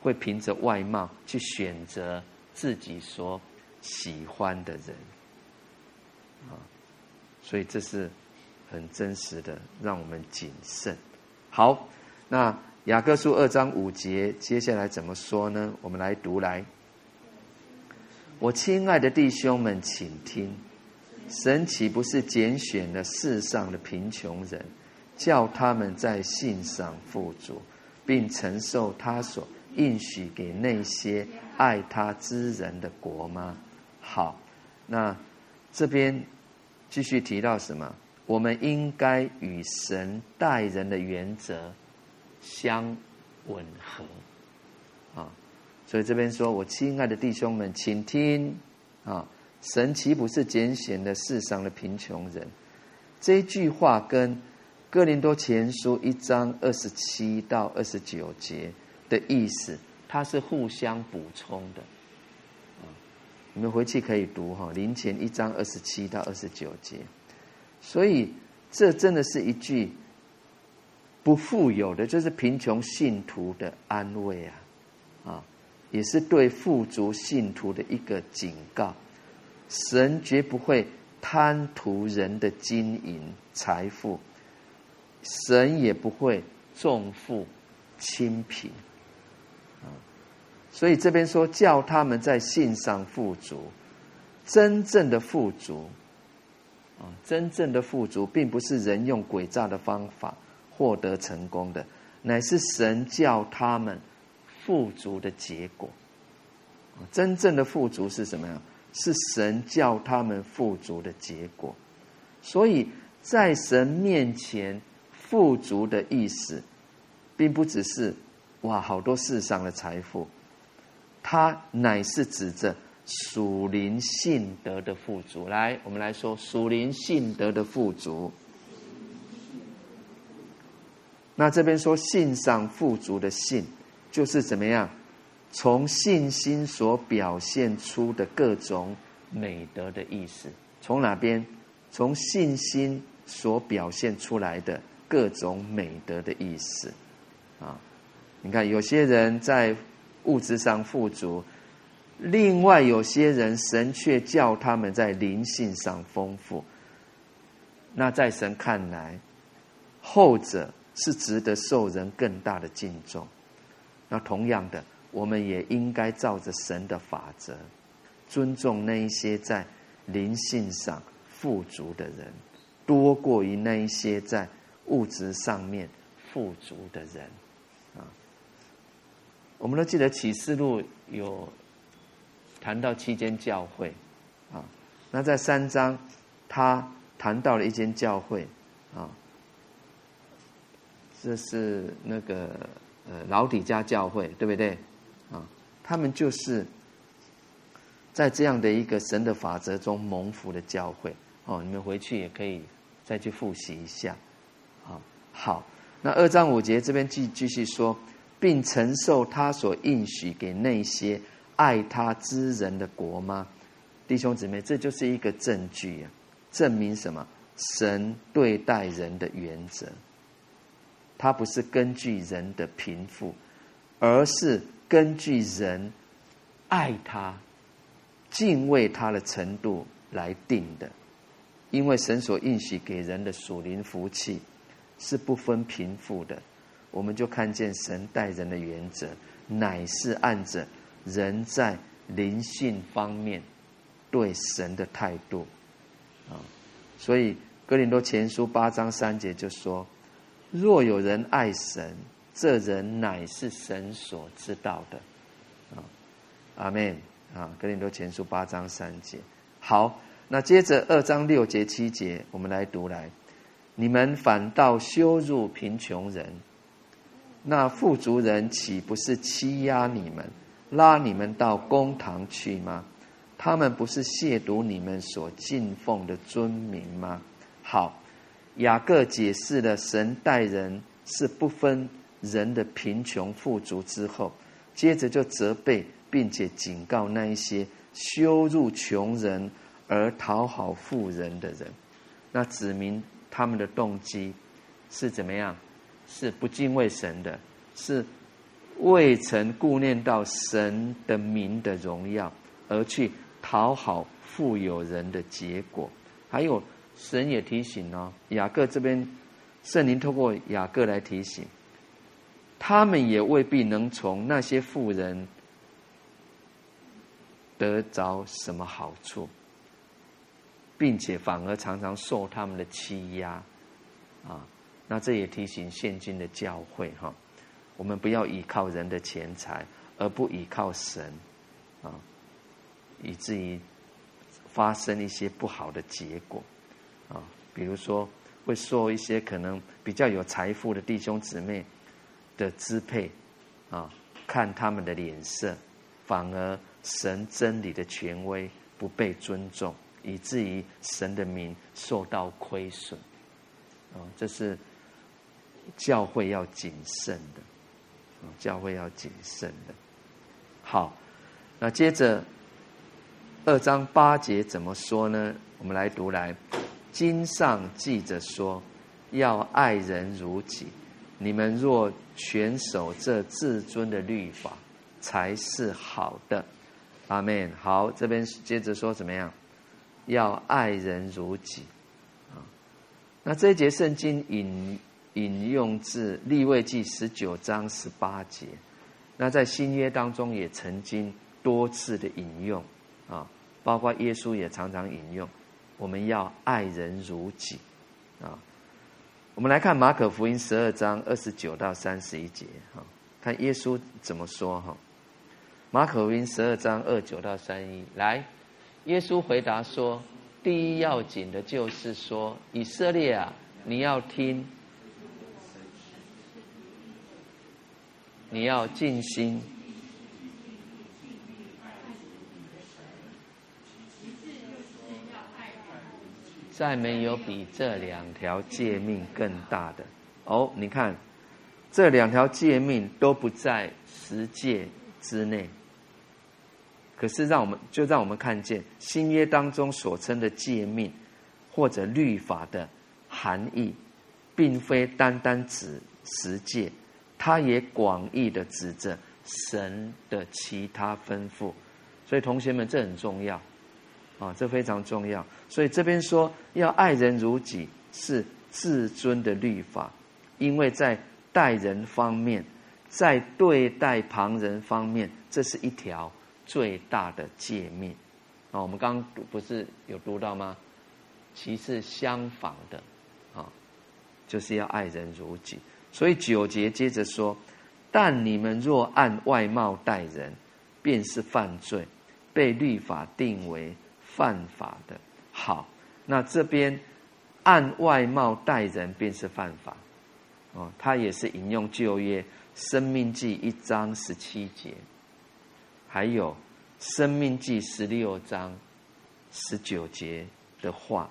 会凭着外貌去选择自己所喜欢的人，啊，所以这是很真实的，让我们谨慎。好，那。雅各书二章五节，接下来怎么说呢？我们来读来。我亲爱的弟兄们，请听：神岂不是拣选了世上的贫穷人，叫他们在信上富足，并承受他所应许给那些爱他之人的国吗？好，那这边继续提到什么？我们应该与神待人的原则。相吻合，啊，所以这边说：“我亲爱的弟兄们，请听啊！神岂不是拣选了世上的贫穷人？”这句话跟哥林多前书一章二十七到二十九节的意思，它是互相补充的。你们回去可以读哈，林前一章二十七到二十九节。所以这真的是一句。不富有的就是贫穷信徒的安慰啊，啊，也是对富足信徒的一个警告。神绝不会贪图人的金银财富，神也不会重富轻贫。所以这边说叫他们在信上富足，真正的富足，啊，真正的富足，并不是人用诡诈的方法获得成功的，乃是神叫他们富足的结果。真正的富足是什么呀？是神叫他们富足的结果。所以在神面前富足的意思，并不只是哇，好多世上的财富。它乃是指着属灵信德的富足。来，我们来说属灵信德的富足。那这边说信上富足的信，就是怎么样？从信心所表现出的各种美德的意思。从哪边？从信心所表现出来的各种美德的意思。啊，你看，有些人在。物质上富足，另外有些人神却叫他们在灵性上丰富。那在神看来，后者是值得受人更大的敬重。那同样的，我们也应该照着神的法则，尊重那一些在灵性上富足的人，多过于那一些在物质上面富足的人。啊我们都记得启示录有谈到七间教会，啊，那在三章他谈到了一间教会，啊，这是那个呃老底家教会，对不对？他们就是在这样的一个神的法则中蒙福的教会，哦，你们回去也可以再去复习一下，啊，好，那二章五节这边继继续说。并承受他所应许给那些爱他之人的国吗？弟兄姊妹，这就是一个证据啊，证明什么？神对待人的原则，他不是根据人的贫富，而是根据人爱他、敬畏他的程度来定的。因为神所应许给人的属灵福气是不分贫富的。我们就看见神待人的原则，乃是按着人在灵性方面对神的态度啊。所以哥林多前书八章三节就说：“若有人爱神，这人乃是神所知道的。”啊，阿门啊！哥林多前书八章三节。好，那接着二章六节七节，我们来读来：你们反倒羞辱贫穷人。那富足人岂不是欺压你们，拉你们到公堂去吗？他们不是亵渎你们所敬奉的尊名吗？好，雅各解释了神待人是不分人的贫穷富足之后，接着就责备并且警告那一些羞辱穷人而讨好富人的人，那指明他们的动机是怎么样？是不敬畏神的，是未曾顾念到神的名的荣耀，而去讨好富有人的结果。还有，神也提醒哦，雅各这边圣灵透过雅各来提醒，他们也未必能从那些富人得着什么好处，并且反而常常受他们的欺压啊。那这也提醒现今的教会哈，我们不要依靠人的钱财，而不依靠神，啊，以至于发生一些不好的结果，啊，比如说会受一些可能比较有财富的弟兄姊妹的支配，啊，看他们的脸色，反而神真理的权威不被尊重，以至于神的名受到亏损，啊，这是。教会要谨慎的，教会要谨慎的。好，那接着二章八节怎么说呢？我们来读来，经上记着说，要爱人如己。你们若全守这至尊的律法，才是好的。阿门。好，这边接着说怎么样？要爱人如己。啊，那这一节圣经引引用自利未记十九章十八节，那在新约当中也曾经多次的引用啊，包括耶稣也常常引用，我们要爱人如己啊。我们来看马可福音十二章二十九到三十一节哈，看耶稣怎么说哈。马可福音十二章二九到三一，来，耶稣回答说：“第一要紧的就是说，以色列啊，你要听，你要尽心。”再没有比这两条诫命更大的哦！你看，这两条诫命都不在十诫之内。可是，让我们就让我们看见新约当中所称的诫命或者律法的含义，并非单单指十诫，它也广义的指着神的其他吩咐。所以，同学们，这很重要。啊，这非常重要。所以这边说要爱人如己是至尊的律法，因为在待人方面，在对待旁人方面，这是一条最大的诫命。啊，我们刚刚不是有读到吗？其次相仿的，啊，就是要爱人如己。所以九节接着说，但你们若按外貌待人，便是犯罪，被律法定为。犯法的，好，那这边按外貌待人便是犯法，哦，他也是引用旧约生命记一章十七节，还有生命记十六章十九节的话，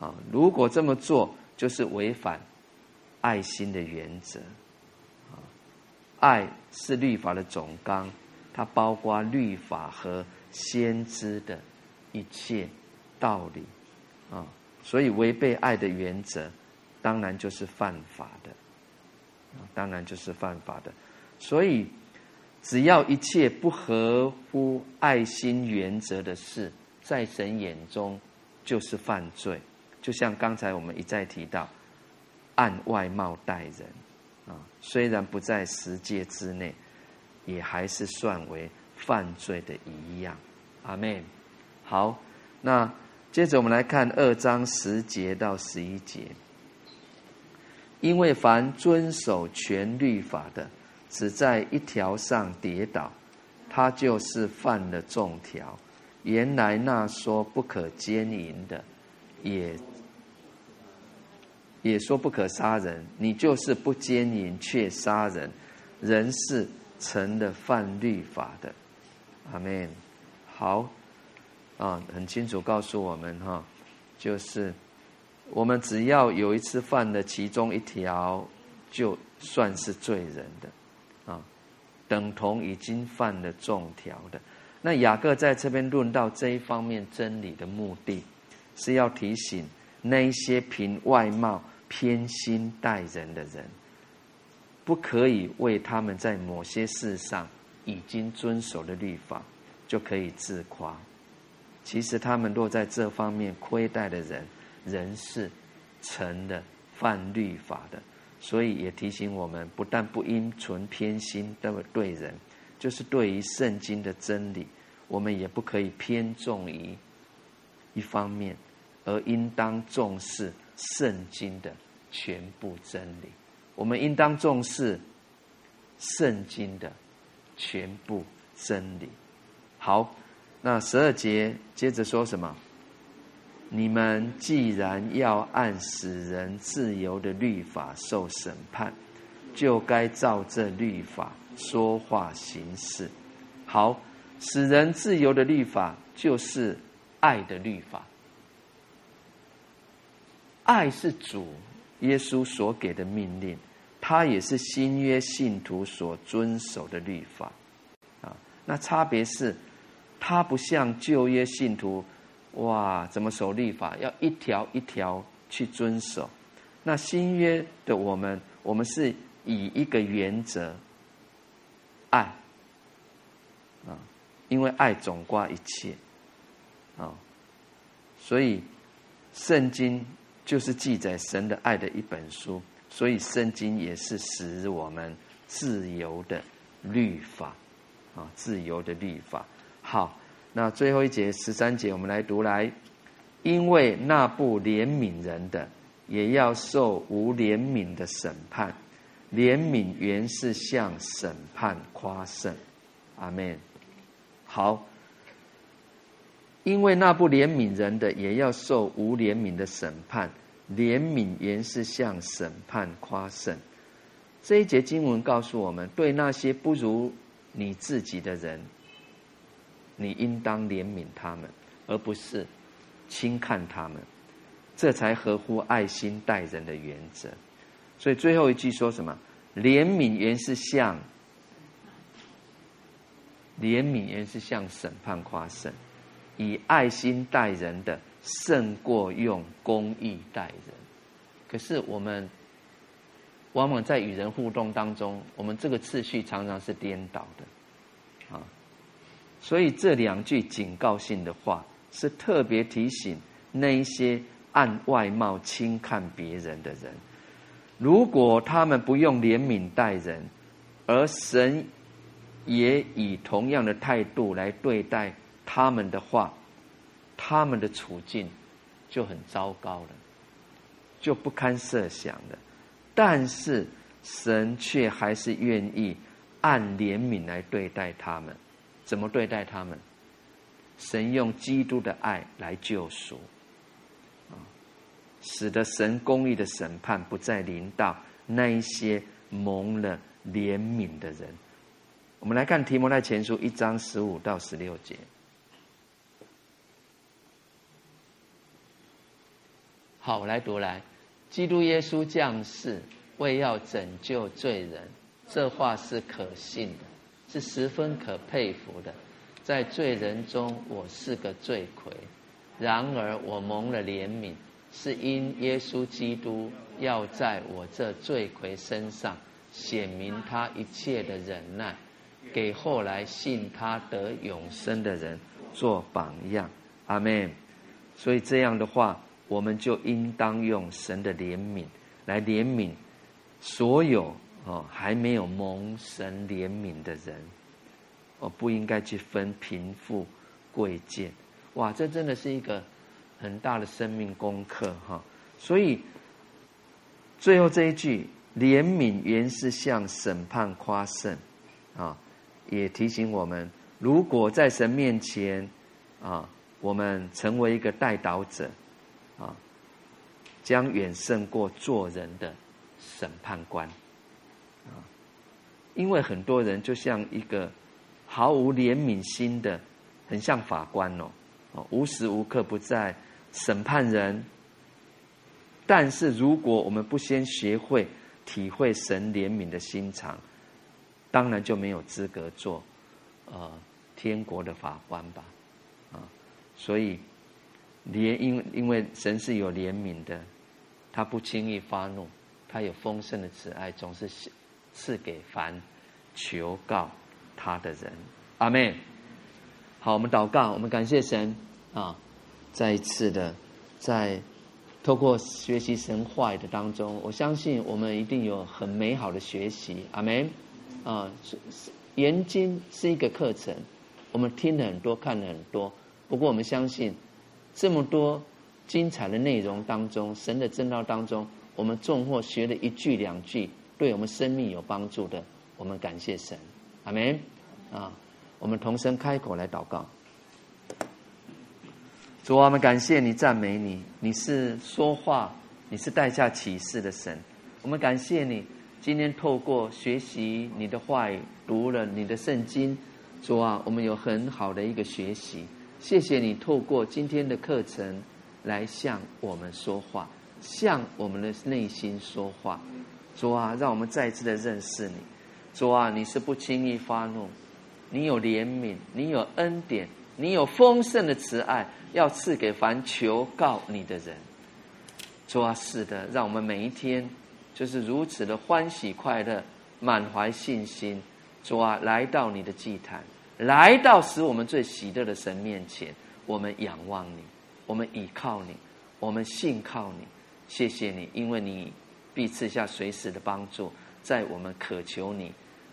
啊，如果这么做，就是违反爱心的原则，啊，爱是律法的总纲，它包括律法和先知的。一切道理啊，所以违背爱的原则，当然就是犯法的，当然就是犯法的。所以，只要一切不合乎爱心原则的事，在神眼中就是犯罪。就像刚才我们一再提到，按外貌待人啊，虽然不在十诫之内，也还是算为犯罪的一样。阿门。好，那接着我们来看二章十节到十一节。因为凡遵守全律法的，只在一条上跌倒，他就是犯了众条。原来那说不可奸淫的，也也说不可杀人，你就是不奸淫却杀人，人是成了犯律法的。阿门。好。啊，很清楚告诉我们哈，就是我们只要有一次犯了其中一条，就算是罪人的，啊，等同已经犯了众条的。那雅各在这边论到这一方面真理的目的，是要提醒那一些凭外貌偏心待人的人，不可以为他们在某些事上已经遵守的律法，就可以自夸。其实他们若在这方面亏待的人，人是成了犯律法的。所以也提醒我们，不但不应存偏心的对人，就是对于圣经的真理，我们也不可以偏重于一方面，而应当重视圣经的全部真理。我们应当重视圣经的全部真理。好。那十二节接着说什么？你们既然要按使人自由的律法受审判，就该照这律法说话行事。好，使人自由的律法就是爱的律法。爱是主耶稣所给的命令，它也是新约信徒所遵守的律法。啊，那差别是。他不像旧约信徒，哇，怎么守律法？要一条一条去遵守。那新约的我们，我们是以一个原则，爱，啊，因为爱总挂一切，啊，所以圣经就是记载神的爱的一本书，所以圣经也是使我们自由的律法啊，自由的律法。好，那最后一节十三节，我们来读来，因为那不怜悯人的，也要受无怜悯的审判。怜悯原是向审判夸胜。阿门。好。因为那不怜悯人的，也要受无怜悯的审判。怜悯原是向审判夸胜。这一节经文告诉我们，对那些不如你自己的人，你应当怜悯他们，而不是轻看他们，这才合乎爱心待人的原则。所以最后一句说什么？怜悯原是向怜悯原是向审判夸胜。以爱心待人的，胜过用公义待人。可是我们往往在与人互动当中，我们这个次序常常是颠倒的，啊。所以这两句警告性的话，是特别提醒那一些按外貌轻看别人的人，如果他们不用怜悯待人，而神也以同样的态度来对待。他们的话，他们的处境就很糟糕了，就不堪设想了。但是神却还是愿意按怜悯来对待他们。怎么对待他们？神用基督的爱来救赎，啊，使得神公义的审判不再临到那一些蒙了怜悯的人。我们来看提摩太前书一章十五到十六节。好，我来读来。基督耶稣降世，为要拯救罪人，这话是可信的，是十分可佩服的。在罪人中，我是个罪魁；然而我蒙了怜悯，是因耶稣基督要在我这罪魁身上显明他一切的忍耐，给后来信他得永生的人做榜样。阿门。所以这样的话。我们就应当用神的怜悯来怜悯所有哦还没有蒙神怜悯的人，哦不应该去分贫富贵贱，哇，这真的是一个很大的生命功课哈。所以最后这一句怜悯原是向审判夸胜啊，也提醒我们，如果在神面前啊，我们成为一个代祷者。啊，将远胜过做人的审判官！因为很多人就像一个毫无怜悯心的，很像法官哦，哦，无时无刻不在审判人。但是如果我们不先学会体会神怜悯的心肠，当然就没有资格做呃天国的法官吧啊！所以。怜，因因为神是有怜悯的，他不轻易发怒，他有丰盛的慈爱，总是赐给凡求告他的人。阿门。好，我们祷告，我们感谢神啊！再一次的，在透过学习神话语的当中，我相信我们一定有很美好的学习。阿门。啊，研经是一个课程，我们听了很多，看了很多，不过我们相信。这么多精彩的内容当中，神的真道当中，我们纵或学了一句两句，对我们生命有帮助的，我们感谢神，阿门啊！我们同声开口来祷告。主啊，我们感谢你，赞美你，你是说话，你是带下启示的神。我们感谢你，今天透过学习你的话语，读了你的圣经，主啊，我们有很好的一个学习。谢谢你透过今天的课程来向我们说话，向我们的内心说话。主啊，让我们再一次的认识你。主啊，你是不轻易发怒，你有怜悯，你有恩典，你有丰盛的慈爱，要赐给凡求告你的人。主啊，是的，让我们每一天就是如此的欢喜快乐，满怀信心。主啊，来到你的祭坛。来到使我们最喜乐的神面前，我们仰望你，我们倚靠你，我们信靠你。谢谢你，因为你必赐下随时的帮助，在我们渴求你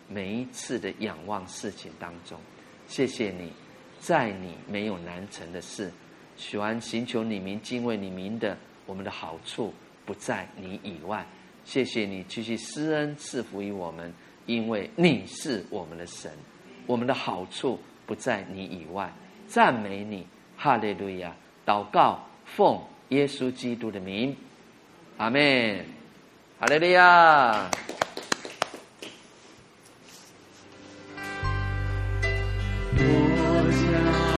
每一次的仰望事情当中。谢谢你，在你没有难成的事。喜欢寻求你名、敬畏你名的，我们的好处不在你以外。谢谢你继续施恩赐福于我们，因为你是我们的神。我们的好处不在你以外。赞美你，哈利路亚！祷告，奉耶稣基督的名，阿门。哈利路亚。